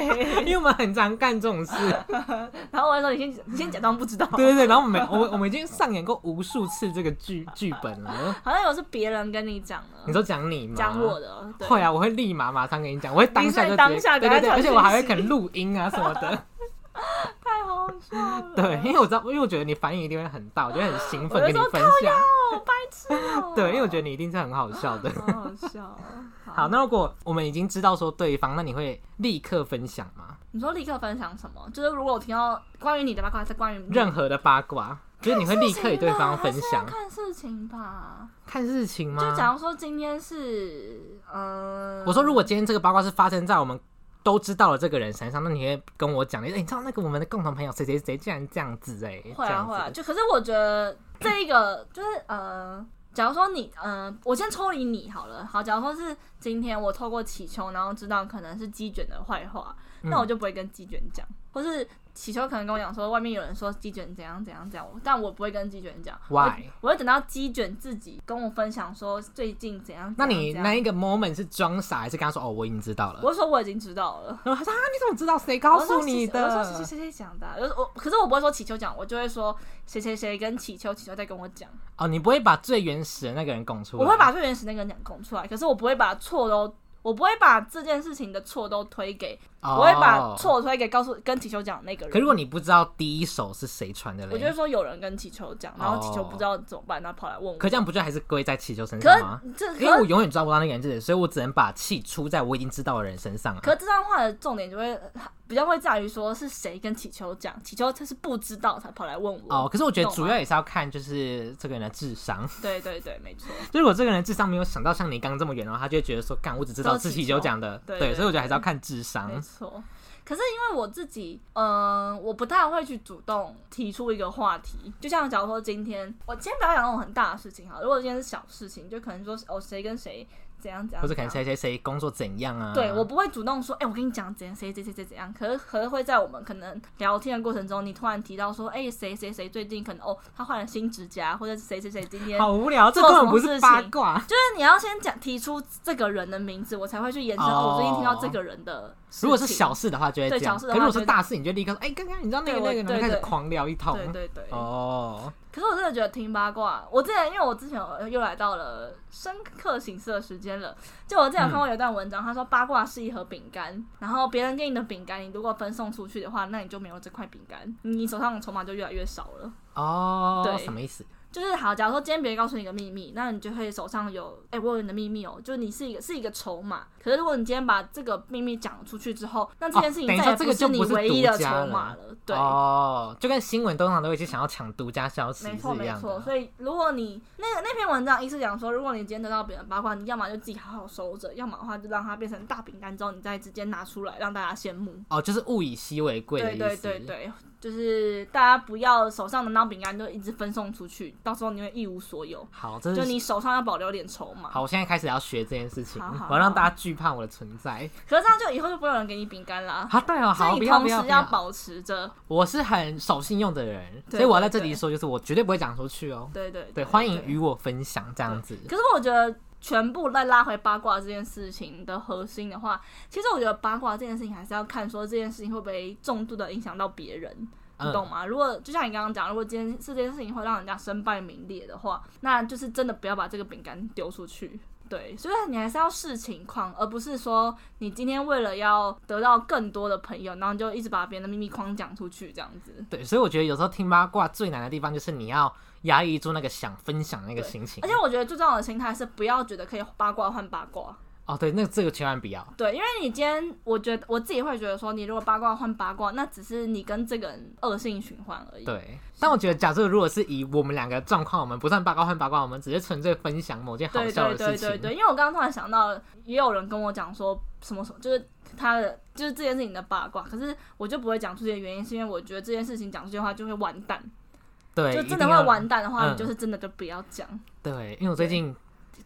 A: 因为我们很常干这种事。
B: 然后我会说你先你先假装不知道。
A: 对对对，然后我们我们我们已经上演过无数次这个剧剧本了。
B: 好像有是别人跟你讲
A: 你
B: 的，
A: 说讲你吗？
B: 讲我的，对
A: 会啊，我会立马马上跟你讲，我会当下就
B: 当下
A: 对对对，
B: 传
A: 而且我还会
B: 讯息
A: 可能录音啊什么的。
B: 太好笑了。
A: 对，因为我知道，因为我觉得你反应一定会很大，我觉得很兴奋跟你分享。
B: 哦，白痴哦。
A: 对，因为我觉得你一定是很好笑的。
B: 好好笑哦。
A: 好，那如果我们已经知道说对方，那你会立刻分享吗？
B: 你说立刻分享什么？就是如果我听到关于你的八卦，还是关于
A: 任何的八卦，就是你会立刻与对方分享。
B: 看事情吧。
A: 看事情吗？
B: 就假如说今天是，呃，
A: 我说，如果今天这个八卦是发生在我们都知道了这个人身上，那你会跟我讲，哎、你知道那个我们的共同朋友谁谁谁竟然这样子、哎，
B: 会啊会啊，就可是我觉得这一个就是呃，假如说你呃，我先抽离你好了，好，假如说是今天我透过祈求，然后知道可能是鸡卷的坏话，
A: 嗯
B: 那我就不会跟鸡卷讲，或是祈求可能跟我讲说外面有人说鸡卷怎样怎样怎样，但我不会跟鸡卷讲
A: Why？
B: 我我会等到鸡卷自己跟我分享说最近怎样。
A: 那你那一个 moment 是装傻，还是跟他说哦，我已经知道了？
B: 我说我已经知道了。
A: 然后他说啊，你怎么知道？谁告诉你的？
B: 我说谁谁谁谁讲的我可是我不会说祈求讲，我就会说谁谁谁跟祈求，祈求在跟我讲。
A: 哦，你不会把最原始的那个人拱出来？
B: 我会把最原始那个人讲供出来，可是我不会把错都，我不会把这件事情的错都推给，
A: 哦，
B: 我会把。错推给告诉跟祈求讲的那个人。
A: 可如果你不知道第一手是谁传的嘞，
B: 我就会说有人跟祈求讲，然后祈求
A: 哦
B: 不知道怎么办，他跑来问我。
A: 可这样不就还是归在祈求身上吗？
B: 是这
A: 因为我永远抓不到那个人是谁，所以我只能把气出在我已经知道的人身上啊。
B: 可这段话的重点就会比较会在于说是谁跟祈求讲，祈求他是不知道才跑来问我。
A: 哦，可是我觉得主要也是要看就是这个人的智商。
B: 对对对，没错。
A: 就如果这个人智商没有想到像你刚刚这么远的话，他就会觉得说，干，我只知道是祈求讲的，
B: 对对
A: 所以我觉得还是要看智商
B: 没。错。可是因为我自己，嗯、我不太会去主动提出一个话题。就像假如说今天，我今天不要讲那种很大的事情哈，如果今天是小事情，就可能说哦谁跟谁怎样怎样，
A: 或者可能谁谁谁工作怎样啊？
B: 对我不会主动说，哎、我跟你讲怎样，谁谁谁谁怎样。可是可是会在我们可能聊天的过程中，你突然提到说，哎、谁谁谁最近可能哦，他换了新指甲，或者是谁谁谁今天
A: 好无聊，这
B: 做
A: 根本不是八卦。
B: 就是你要先讲提出这个人的名字，我才会去延伸。哦，我最近听到这个人的
A: 如果是小事的话，就会这样。可如果
B: 是
A: 大事，你就立刻说，哎，刚刚你知道那个那个，然后开始狂聊一通。
B: 对对对。
A: 哦，
B: 可是我真的觉得听八卦，我之前因为我之前又来到了深刻醒思的时间了。就我之前有看过有一段文章，他说八卦是一盒饼干，然后别人给你的饼干，你如果分送出去的话，那你就没有这块饼干，你手上的筹码就越来越少了。
A: 哦，
B: 对
A: 什么意思？
B: 就是好，假如说今天别人告诉你一个秘密，那你就会手上有，哎、我有你的秘密哦，就是你是一个是一个筹码。可是如果你今天把这个秘密讲出去之后，那这件事情
A: 哦等于
B: 再也
A: 说这个就
B: 你唯一的筹码了。对，
A: 哦，就跟新闻通常都会去想要抢独家消息
B: 没错没错，所以如果你那个那篇文章意思讲说，如果你今天得到别人八卦，你要么就自己好好收着，要么的话就让它变成大饼干之后，你再直接拿出来让大家羡慕。
A: 哦，就是物以稀为贵的
B: 对对。对对，就是大家不要手上的那饼干就一直分送出去，到时候你会一无所有。
A: 好，这
B: 就你手上要保留点筹码。
A: 好，我现在开始要学这件事情，
B: 好好
A: 我要让大家惧怕我的存在。
B: 可是这样就以后就不会有人给你饼干啦。
A: 啊，对哦，好，
B: 同时
A: 不要。
B: 保持着，
A: 我是很守信用的人，
B: 对
A: 所以我要在这里说，就是我绝对不会讲出去哦。
B: 对对
A: 对，欢迎与我分享这样子。
B: 可是我觉得全部再拉回八卦这件事情的核心的话，其实我觉得八卦这件事情还是要看说这件事情会不会重度的影响到别人。你
A: 嗯
B: 懂吗？如果就像你刚刚讲，如果今天这件事情会让人家身败名裂的话，那就是真的不要把这个饼干丢出去。对，所以你还是要视情况，而不是说你今天为了要得到更多的朋友，然后你就一直把别人的秘密框讲出去这样子。
A: 对，所以我觉得有时候听八卦最难的地方就是你要压抑住那个想分享的那个心情
B: 而。且我觉得最重要的心态是不要觉得可以八卦换八卦。
A: 哦，对，那这个千万不要。
B: 对，因为你今天，我觉得我自己会觉得说，你如果八卦换八卦，那只是你跟这个人恶性循环而已。
A: 对，但我觉得，假设如果是以我们两个状况，我们不算八卦换八卦，我们只是纯粹分享某件好
B: 对对
A: 笑的事情。
B: 对对对，因为我刚刚突然想到，也有人跟我讲说什么什么，就是他的就是这件事情的八卦，可是我就不会讲出这些原因，是因为我觉得这件事情讲出去的话就会完蛋，
A: 对，
B: 就真的会完蛋的话，
A: 嗯
B: 你就是真的就不要讲。
A: 对，因为我最近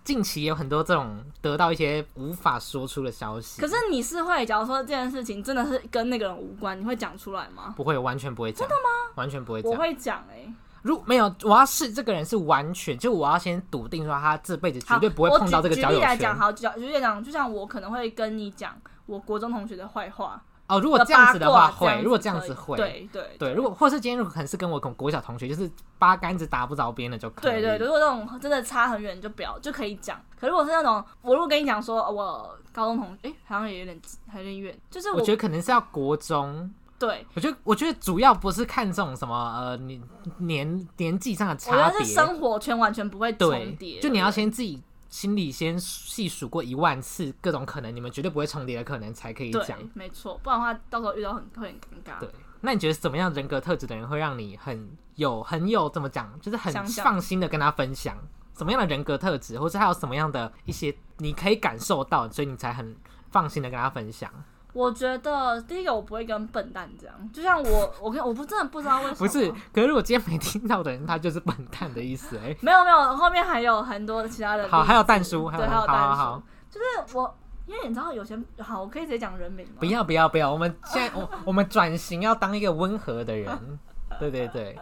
A: 近期有很多这种得到一些无法说出的消息，
B: 可是你是会，假如说这件事情真的是跟那个人无关，你会讲出来吗？
A: 不会，完全不会讲。真的吗？完全不会讲。
B: 我会讲哎、
A: 如没有，我要是这个人是完全，就我要先笃定说他这辈子绝对不会碰到这个
B: 我举
A: 交友
B: 举例来讲，好，举举例来讲，就像我可能会跟你讲我国中同学的坏话，
A: 哦，如果这样子的话会，如果这样子会，
B: 对对
A: 对，如果或是今天如果可能是跟我国国小同学，就是八竿子打不着边的就可以。
B: 对对，如果那种真的差很远，就不要就可以讲。可如果是那种，我如果跟你讲说，呃我高中同学，哎、好像也有点还有点远，就是我
A: 我觉得可能是要国中。
B: 对，
A: 我觉得，我觉得主要不是看这种什么呃年年年纪上的
B: 我觉得是
A: 差别，
B: 生活圈完全不会重
A: 对
B: 叠，，
A: 就你要先自己心里先细数过一万次各种可能，你们绝对不会重叠的可能才可以讲
B: 对。，没错，不然的话到时候遇到很会很尴尬。
A: 对，那你觉得怎么样人格特质的人会让你很有很有怎么讲，就是很放心的跟他分享？什么样的人格特质，或者他有什么样的一些你可以感受到，所以你才很放心的跟他分享？
B: 我觉得第一个我不会跟笨蛋这样，就像我，我跟我不真的不知道为什么，
A: 不是，可是如果今天没听到的人，他就是笨蛋的意思哎、
B: 没有没有，后面还有很多其他的，
A: 好，还有蛋叔，还
B: 对，
A: 有
B: 还有蛋叔，
A: 好好好，
B: 就是我，因为你知道有些好，我可以直接讲人名吗？
A: 不要不要不要，我们现在我我们转型要当一个温和的人，对对对，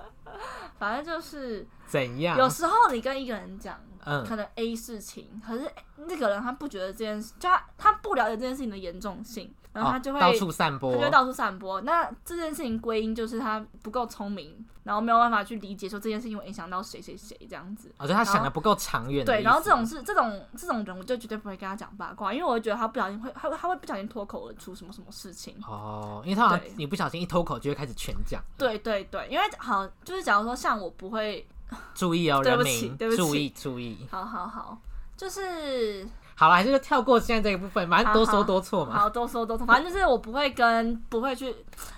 B: 反正就是
A: 怎样？
B: 有时候你跟一个人讲，
A: 嗯
B: 可能 A 事情，可是那个人他不觉得这件事，就他他不了解这件事情的严重性，然后他就会、
A: 哦到处散播
B: 他就，会到处散播。那这件事情归因就是他不够聪明，然后没有办法去理解说这件事情会影响到谁谁谁这样子。
A: 我觉得他想的不够长远。
B: 对，然后这种是这种这种人，我就绝对不会跟他讲八卦，因为我会觉得他不小心会他会他会不小心脱口而出什么什么事情。
A: 哦，因为他好像你不小心一脱口就会开始全讲，
B: 对对对，因为好就是假如说像我不会，
A: 注意哦，人
B: 对不起对不起
A: 注意注意。
B: 好好好，就是
A: 好了，还是就跳过现在这一部分，反正多说多错嘛。
B: 好多说多错，反正就是我不会跟不会去，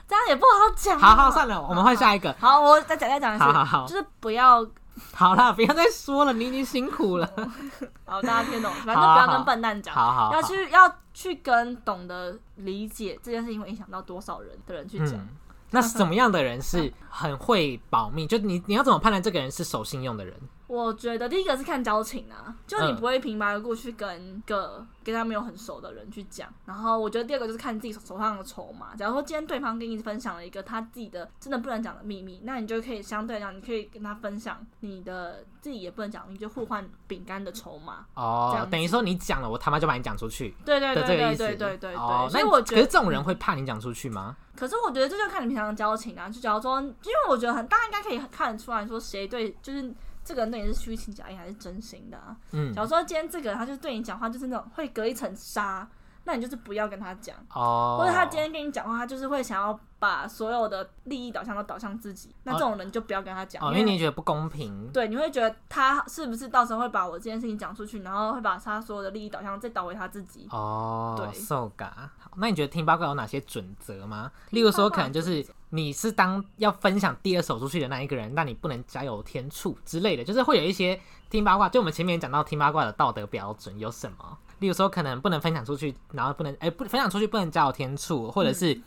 B: 这样也不好讲啊。
A: 好好算了，我们换下一个。
B: 好，我再讲再讲一次，
A: 好好好
B: 就是不要，
A: 好啦，不要再说了，你已经辛苦了。
B: 好大家听懂，反正不要跟笨蛋讲，
A: 好好好
B: 要去要去跟懂得理解这件事情会影响到多少人的人去讲。
A: 嗯，那什么样的人是很会保密？就你你要怎么判断这个人是守信用的人？
B: 我觉得第一个是看交情啊，就你
A: 嗯
B: 不会平白无故去跟个跟他没有很熟的人去讲。然后我觉得第二个就是看自己手上的筹码。假如说今天对方跟你分享了一个他自己的真的不能讲的秘密，那你就可以相对来讲，你可以跟他分享你的自己也不能讲的秘密，就互换饼干的筹码。
A: 哦等于说你讲了，我他妈就把你讲出去
B: 对对对对。对对对所以我觉得，
A: 可是这种人会怕你讲出去吗？
B: 可是我觉得这就看你平常的交情啊。就假如说，因为我觉得很大家应该可以看得出来说谁对，就是这个人对你是虚情假意还是真心的啊。
A: 嗯
B: 假，如说今天这个人他就是对你讲话就是那种会隔一层纱，那你就是不要跟他讲。
A: 哦，
B: 或者他今天跟你讲话，他就是会想要把所有的利益导向都导向自己，那这种人就不要跟他讲，
A: 哦，因为你觉得不公平。
B: 对你会觉得他是不是到时候会把我这件事情讲出去，然后会把他所有的利益导向再导回他自己。
A: 哦，
B: 对
A: 受嘎。好，那你觉得听八卦有哪些准则吗？例如说，可能就是你是当要分享第二手出去的那一个人，那你不能加油添醋之类的，就是会有一些听八卦。就我们前面讲到听八卦的道德标准有什么？例如说，可能不能分享出去，然后不能哎、不分享出去不能加油添醋，或者是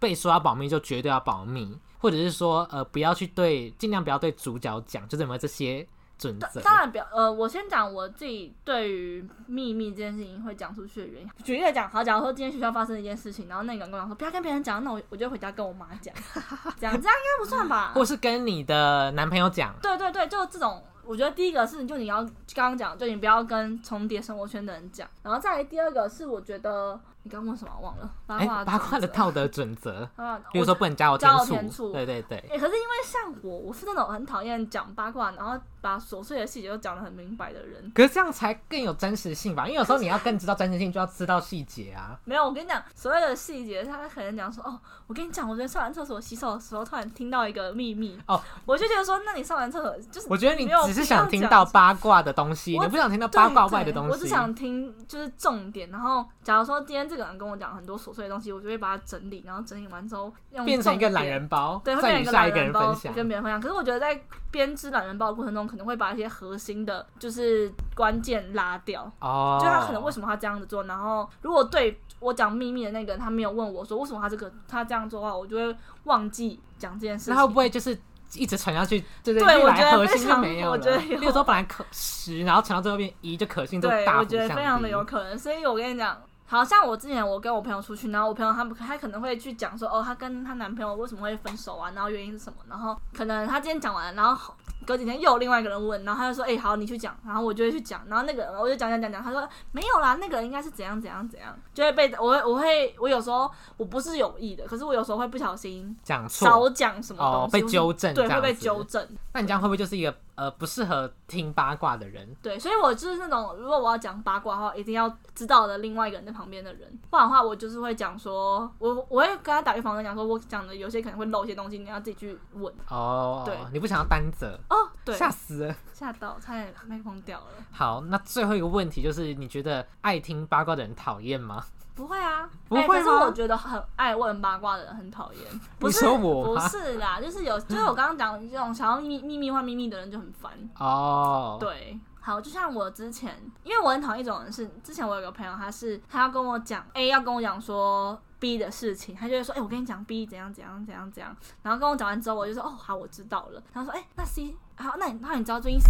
A: 被说要保密就绝对要保密，或者是说呃不要去对尽量不要对主角讲，就是有没有这些准则？
B: 当然表呃，我先讲我自己对于秘密这件事情会讲出去的原因。举例来讲，好，假如说今天学校发生一件事情，然后那个人跟我讲说不要跟别人讲，那我我就回家跟我妈讲，这样这样应该不算吧？
A: 或是跟你的男朋友讲，
B: 对对对，就这种，我觉得第一个是，就你要刚刚讲，就你不要跟重叠生活圈的人讲，然后再来第二个是，我觉得你刚问什么？忘了。八
A: 哎、
B: 卦
A: 八卦的道德准则，
B: 啊，
A: 比如说不能加我
B: 加油
A: 添
B: 添醋
A: 对对对。
B: 欸可是因为像我，我是那种很讨厌讲八卦，然后把琐碎的细节都讲得很明白的人。
A: 可是这样才更有真实性吧？因为有时候你要更知道真实性，就要知道细节啊。
B: 没有，我跟你讲，所谓的细节，他可能讲说，哦，我跟你讲，我昨天上完厕所洗手的时候，突然听到一个秘密，
A: 哦，
B: 我就觉得说，那你上完厕所就是
A: 我觉得你只是想听到八卦的东西，你不想听到八卦外的东西。
B: 对我只想听就是重点，然后假如说今天这个人跟我讲很多琐碎的东西，我就会把它整理，然后整理完之后用
A: 变成一个懒人包，
B: 对，会变成一个懒人包
A: 人。
B: 跟别人分享。可是我觉得在编织懒人包的过程中，可能会把一些核心的，就是关键拉掉。
A: 哦，
B: 就他可能为什么他这样子做，然后如果对我讲秘密的那个人他没有问我说为什么他这个他这样做的话，我就会忘记讲这件事情。
A: 那会不会就是一直传下去，对对，
B: 对
A: 越
B: 我觉得非
A: 来核心就没有了？
B: 我觉得有
A: 时候本来可十，然后传到最后变一，就可信度
B: 对，
A: 大幅
B: 我觉得非常的有可能。所以我跟你讲，好像我之前我跟我朋友出去，然后我朋友他们他可能会去讲说，哦，她跟她男朋友为什么会分手啊，然后原因是什么，然后可能他今天讲完，然后隔几天又有另外一个人问，然后他就说，哎、好，你去讲，然后我就会去讲，然后那个人我就讲讲讲讲，他说没有啦，那个人应该是怎样怎样怎样，就会被我会我会我有时候我不是有意的，可是我有时候会不小心
A: 讲错
B: 少讲什么东
A: 哦，
B: 西，
A: 被纠正，
B: 对，会被纠正。
A: 那你这样会不会就是一个呃不适合听八卦的人？
B: 对，所以我就是那种，如果我要讲八卦的话，一定要知道的另外一个人在旁边的人，不然的话，我就是会讲说，我我会跟他打预防针，讲说我讲的有些可能会漏一些东西，你要自己去问。
A: 哦，
B: 对
A: 你不想要担责，
B: 哦，对，
A: 吓死了。
B: 吓到，差点麦克风掉了。
A: 好，那最后一个问题就是，你觉得爱听八卦的人讨厌吗？
B: 不会啊，
A: 不会吗
B: 欸可是我觉得很爱问八卦的人很讨厌。不是
A: 我
B: 不是啦，就是有，就是我刚刚讲的这种想要秘密秘密换秘密的人就很烦。
A: 哦，，
B: 对，好，就像我之前，因为我很讨厌一种人是，之前我有个朋友，他是他要跟我讲 A 要跟我讲说 B 的事情，他就会说，哎、我跟你讲 B 怎样怎样怎样怎样，然后跟我讲完之后，我就说，哦，好，我知道了。他说，哎、那 C 好，那你那你知道最近 C，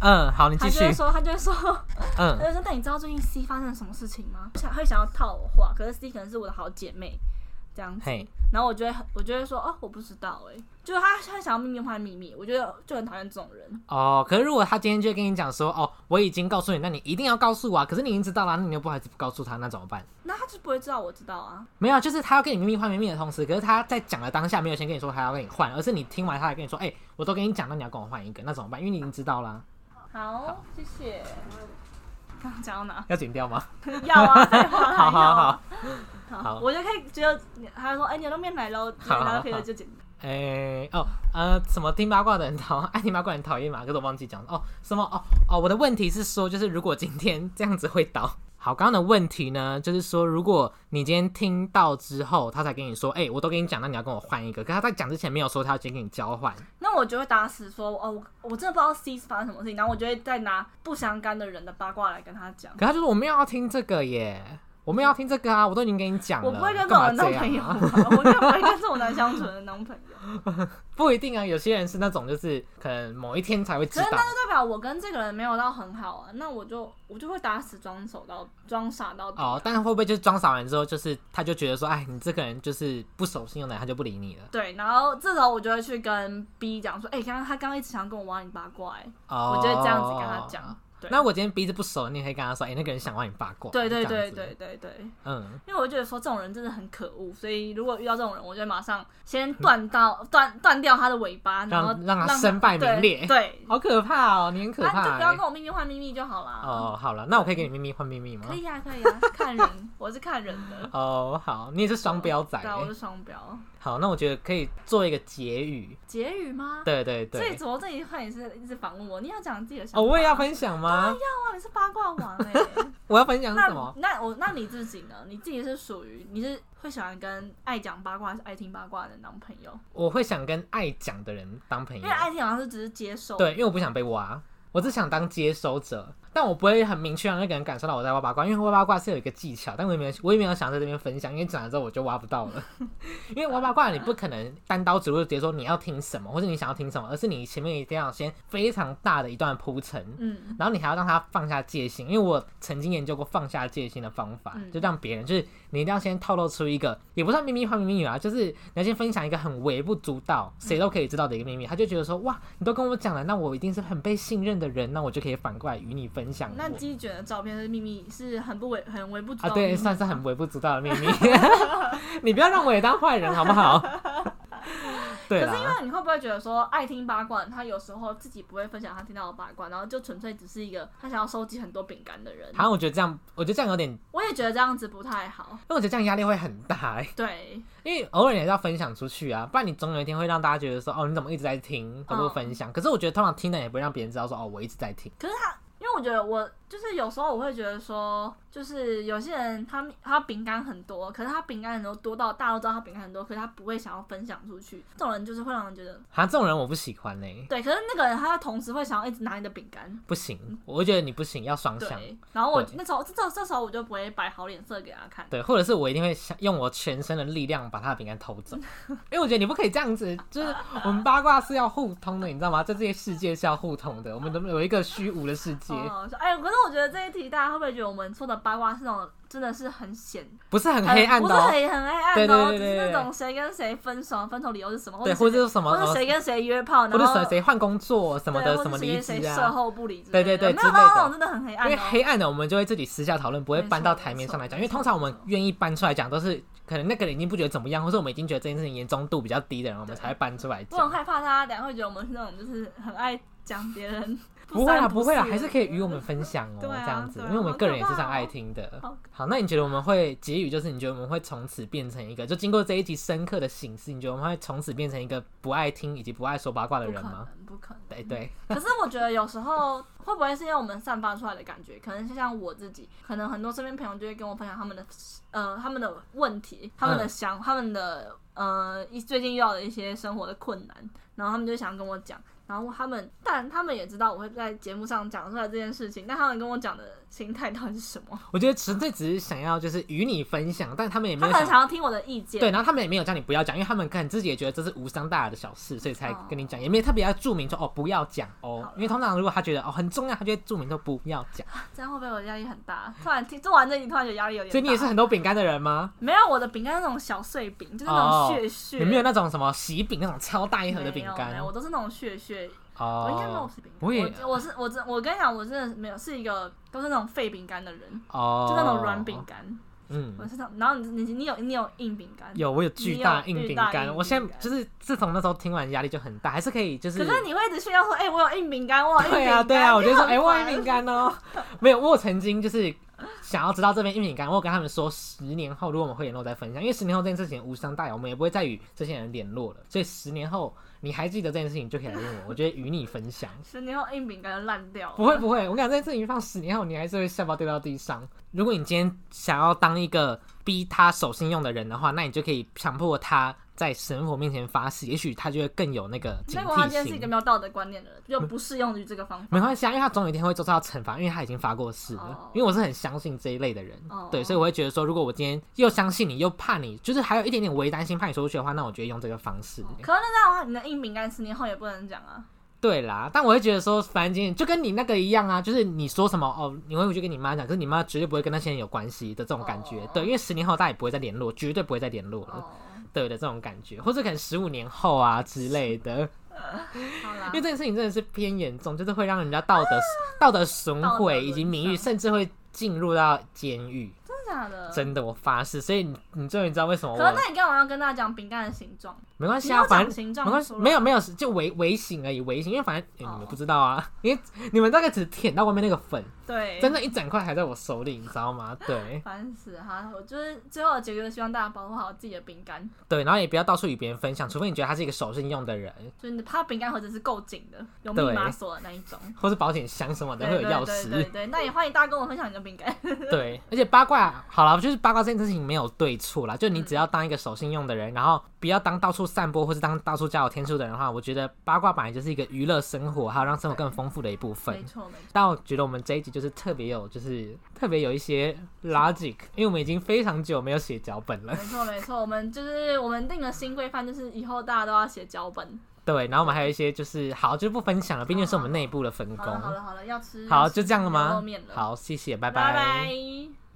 A: 嗯，好，你继续
B: 他就会，说，他就会说，他
A: 嗯，
B: 就说，那你知道最近 C 发生了什么事情吗？想会想要套我话，可是 C 可能是我的好姐妹。这样子，然后我就会，我就会说，哦，我不知道、哎，就是他他想要秘密换秘密，我觉得就很讨厌这种人。
A: 哦，可是如果他今天就跟你讲说，哦，我已经告诉你，那你一定要告诉我啊，可是你已经知道了，那你又不好意思不告诉他，那怎么办？
B: 那他就不会知道我知道啊。
A: 没有啊，就是他要跟你秘密换秘密的同时，可是他在讲的当下没有先跟你说他要跟你换，而是你听完他来跟你说，哎、我都跟你讲，了你要跟我换一个，那怎么办？因为你已经知道啦，
B: 好，谢谢。刚刚讲到哪？
A: 要剪掉吗？
B: 要啊，废话
A: 好好好，
B: 好
A: 好
B: 我就可以只有他说，哎、牛肉面来喽，
A: 好好
B: 然后可以
A: 好
B: 就剪。
A: 哎、哦，呃，什么听八卦的人讨爱听八卦的人讨厌嘛？可是我忘记讲了哦，什么哦哦，我的问题是说，就是如果今天这样子会倒。好，刚刚的问题呢，就是说，如果你今天听到之后，他才跟你说，哎、我都跟你讲，那你要跟我换一个。可他在讲之前没有说他要先跟你交换，
B: 那我就会打死说，哦，我我真的不知道 C 是发生什么事情，然后我就会再拿不相干的人的八卦来跟他讲。
A: 可他就说我没有要听这个耶，我们要听这个啊，我都已经跟你讲了，
B: 我不会跟这种人当朋友 我应该不会跟这种难相处的人当朋友。
A: 不一定啊，有些人是那种就是可能某一天才会知道
B: 可是那。就代表我跟这个人没有到很好啊，那我就我就会打死装手到装傻到底啊、
A: 哦，但会不会就是装傻完之后，就是他就觉得说，哎，你这个人就是不守信用的人，他就不理你了。
B: 对，然后这时候我就会去跟 B 讲说，哎、刚刚他刚刚一直想跟我挖你八卦、哎、
A: 哦，
B: 我就会这样子跟他讲。对，
A: 那我今天鼻子不熟，你也可以跟他说，哎、那个人想挖你八卦。
B: 对对
A: 这样子
B: 对对，对对，
A: 嗯，
B: 因为我就觉得说这种人真的很可恶，所以如果遇到这种人，我就会马上先断到断断掉他的尾巴，然后
A: 让让他身败名裂
B: 对，对
A: 好可怕哦，你很可
B: 那
A: 怕、欸
B: 就不要跟。我秘密换秘密就好了。
A: 哦，好了，那我可以给你秘密换秘密吗
B: 可？以啊，可以啊，看人，我是看人的。
A: 哦，好，你也是双标仔、
B: 对啊，我
A: 欸。
B: 是双标。
A: 好，那我觉得可以做一个结语。
B: 结语吗？
A: 对对对
B: 所以
A: 对。
B: 怎么这一块也是一直访问我？你要讲自己的想法。
A: 哦，我也要分享吗？
B: 要啊，你是八卦王哎、
A: 我要分享
B: 那
A: 什么？
B: 那我那你自己呢？你自己是属于你是会喜欢跟爱讲八卦还是爱听八卦的人当朋友？
A: 我会想跟爱讲的人当朋友
B: 因为。爱听好像是只是接受。
A: 对，因为我不想被挖，我只想当接收者，但我不会很明确让那个人感受到我在挖八卦，因为挖八卦是有一个技巧，但我也没有，我也没有想在这边分享，因为讲了之后我就挖不到了。因为挖八卦你不可能单刀直入直接说你要听什么，或者你想要听什么，而是你前面一定要先非常大的一段铺陈。
B: 嗯，
A: 然后你还要让他放下戒心，因为我曾经研究过放下戒心的方法，
B: 嗯
A: 就让别人就是你一定要先透露出一个，也不算秘密换秘密啊，就是你要先分享一个很微不足道、谁都可以知道的一个秘密，他就觉得说哇，你都跟我讲了，那我一定是很被信任的的人，那我就可以反过来与你分享。
B: 那鸡卷的照片是秘密，是很不微很微不足
A: 啊，对，
B: 道的秘密
A: 算是很微不足道的秘密。你不要让我也当坏人好不好？对
B: 可是因，为你会不会觉得说，爱听八卦，他有时候自己不会分享他听到的八卦，然后就纯粹只是一个他想要收集很多饼干的人。
A: 好像我觉得这样，我觉得这样有点，
B: 我也觉得这样子不太好。
A: 因为我觉得这样压力会很大、欸，
B: 对，
A: 因为偶尔也是要分享出去啊，不然你总有一天会让大家觉得说，哦，你怎么一直在听，都不分享。可是我觉得通常听的也不会让别人知道说，哦，我一直在听。
B: 可是他，因为我觉得我就是有时候我会觉得说，就是有些人他他饼干很多，可是他饼干很多多到大家都知道他饼干很多，可是他不会想要分享出去。这种人就是会让人觉得
A: 好像这种人我不喜欢呢、
B: 对，可是那个人他同时会想要一直拿你的饼干。
A: 不行，我会觉得你不行，要双向。
B: 然后我那时候这这时候我就不会摆好脸色给他看。
A: 对，或者是我一定会想用我全身的力量把他的饼干偷走，因为我觉得你不可以这样子，就是我们八卦是要互通的，你知道吗？在这些世界是要互通的，我们都有一个虚无的世界，
B: 哦，说哎，可是我觉得这一题大家会不会觉得我们说的八卦是那种真的是很显
A: 不是很黑暗
B: 不是很很黑暗
A: 对
B: 的哦，
A: 对对对
B: 只是那种谁跟谁分手，分手理由是什么，
A: 对，
B: 或者
A: 是什么，
B: 或者谁跟谁约炮，
A: 或者
B: 然后
A: 谁谁换工作什么的，什么离职啊。
B: 售后不理之
A: 对对对之类
B: 没有到那种真的很黑暗因为。
A: 黑暗的，我们就会自己私下讨论，不会搬到台面上来讲。因为通常我们愿意搬出来讲，都是可能那个人已经不觉得怎么样，或者我们已经觉得这件事情严重度比较低的人，我们才会搬出来讲。
B: 我很害怕他等下会觉得我们是那种就是很爱讲别人，
A: 不会啦，不会啦，还是可以与我们分享哦，这样子，
B: 啊
A: 因为我们个人也是
B: 好可怕哦
A: 常爱听的
B: 好。
A: 好，那你觉得我们会结语就是你觉得我们会从此变成一个，就经过这一集深刻的醒思，你觉得我们会从此变成一个不爱听以及不爱说八卦的
B: 不可
A: 人吗？
B: 能，不可能。
A: 对对，
B: 可是我觉得有时候会不会是因为我们散发出来的感觉，可能就像我自己，可能很多身边朋友就会跟我分享他们的呃他们的问题，他们的想、他们的呃一最近遇到的一些生活的困难，然后他们就想跟我讲，然后他们但他们也知道我会在节目上讲出来这件事情，但他们跟我讲的心态到底是什么？
A: 我觉得纯粹只是想要就是与你分享，但他们也没有想
B: 想要听我的意见，
A: 对，然后他们也没有叫你不要讲，因为他们可能自己也觉得这是无伤大雅的小事，所以才
B: 哦
A: 跟你讲，也没有特别要注明说哦不要讲哦，因为通常如果他觉得哦很重要，他就会注明说不要讲。
B: 这样会不会我压力很大？突然听做完这集，突然觉得压力有点大。
A: 所以你也是很多饼干的人吗？
B: 没有我的饼干是那种小碎饼，就是那
A: 哦
B: 种屑屑。
A: 有没有那种什么喜饼那种超大一盒的饼干
B: 我都是那种屑屑。
A: 哦？
B: 我应该没有吃饼干。
A: 我也
B: 我我是我真我跟你讲，我真的没有是一个都是那种废饼干的人，
A: 哦，
B: 就那种软饼。干。
A: 嗯
B: 我，是那，然后你你你有你有硬饼干。
A: 有我有巨大硬饼干，我现在就是自从那时候听完压力就很大，还是可以就是。
B: 可是你会一直炫耀说，哎、我有硬饼干，我有硬饼干。
A: 对啊，对啊，我就说，哎、我有硬
B: 硬
A: 饼。干哦。没有，我曾经就是想要知道这边硬饼干，我有跟他们说，十年后如果我们会联络再分享，因为十年后这件事情无伤大雅，我们也不会再与这些人联络了。所以十年后你还记得这件事情，就可以来问我，我觉得与你分享。
B: 十年后硬饼干就烂掉了。
A: 不会不会，我感觉这件事情放十年后，你还是会下巴掉到地上。如果你今天想要当一个逼他守信用的人的话，那你就可以强迫他在神佛面前发誓，也许他就会更有那个警惕
B: 那我他今天是一个。没有道德观念的人，就不适用于这个方法。
A: 没关系啊，因为他总有一天会受到惩罚，因为他已经发过誓了。
B: 哦
A: 因为我是很相信这一类的人，
B: 哦
A: 对，所以我会觉得说，如果我今天又相信你，又怕你，就是还有一点点微担心怕你说出去的话，那我觉得用这个方式。
B: 可是那这样的话，你的硬饼干十年后也不能讲啊。
A: 对啦，但我会觉得说，反正今天就跟你那个一样啊，就是你说什么哦，你会回去跟你妈讲，可是你妈绝对不会跟那些人有关系的这种感觉。
B: 哦
A: 对，因为十年后大家也不会再联络，绝对不会再联络了。
B: 哦，
A: 对的这种感觉，或者可能十五年后啊之类的，因为。这件事情真的是偏严重，就是会让人家道德、道德损毁以及名誉，甚至会进入到监狱。
B: 真的假的？
A: 真的，我发誓。所以你你终于知道为什么
B: 可是那你干嘛要跟大家讲饼干的形状？
A: 没关系啊，反正
B: 形状
A: 没关系，没有没有，就微微型而已，微型，因为反正、你们不知道啊，因为你们大概只舔到外面那个粉，
B: 对，
A: 真的一整块还在我手里，你知道吗？对
B: 烦死哈！我就是最后的结局，希望大家保护好自己的饼干，
A: 对，然后也不要到处与别人分享，除非你觉得他是一个守信用的人，
B: 就是你的它饼干盒子是够紧的，有
A: 对
B: 密码锁的那一种。
A: 或是保险箱什么的
B: 对
A: 会有钥匙。
B: 对，那也欢迎大家跟我分享你的饼干。
A: 对，而且八卦好了，就是八卦这件事情没有对错啦，就你只要当一个守信用的人，然后不要当到处散播或是当到处加有天数的人的话，我觉得八卦本来就是一个娱乐生活，还有让生活更丰富的一部分
B: 没。错没错，
A: 但我觉得我们这一集就是特别有，就是特别有一些 logic，因为我们已经非常久没有写脚本了。
B: 没错没错，我们就是我们定了新规范，就是以后大家都要写脚本。
A: 对，然后我们还有一些就是好，就不分享了，毕竟是我们内部的分工。
B: 好了好了好了，要吃
A: 好，就这样了吗好，谢谢，拜
B: 拜拜。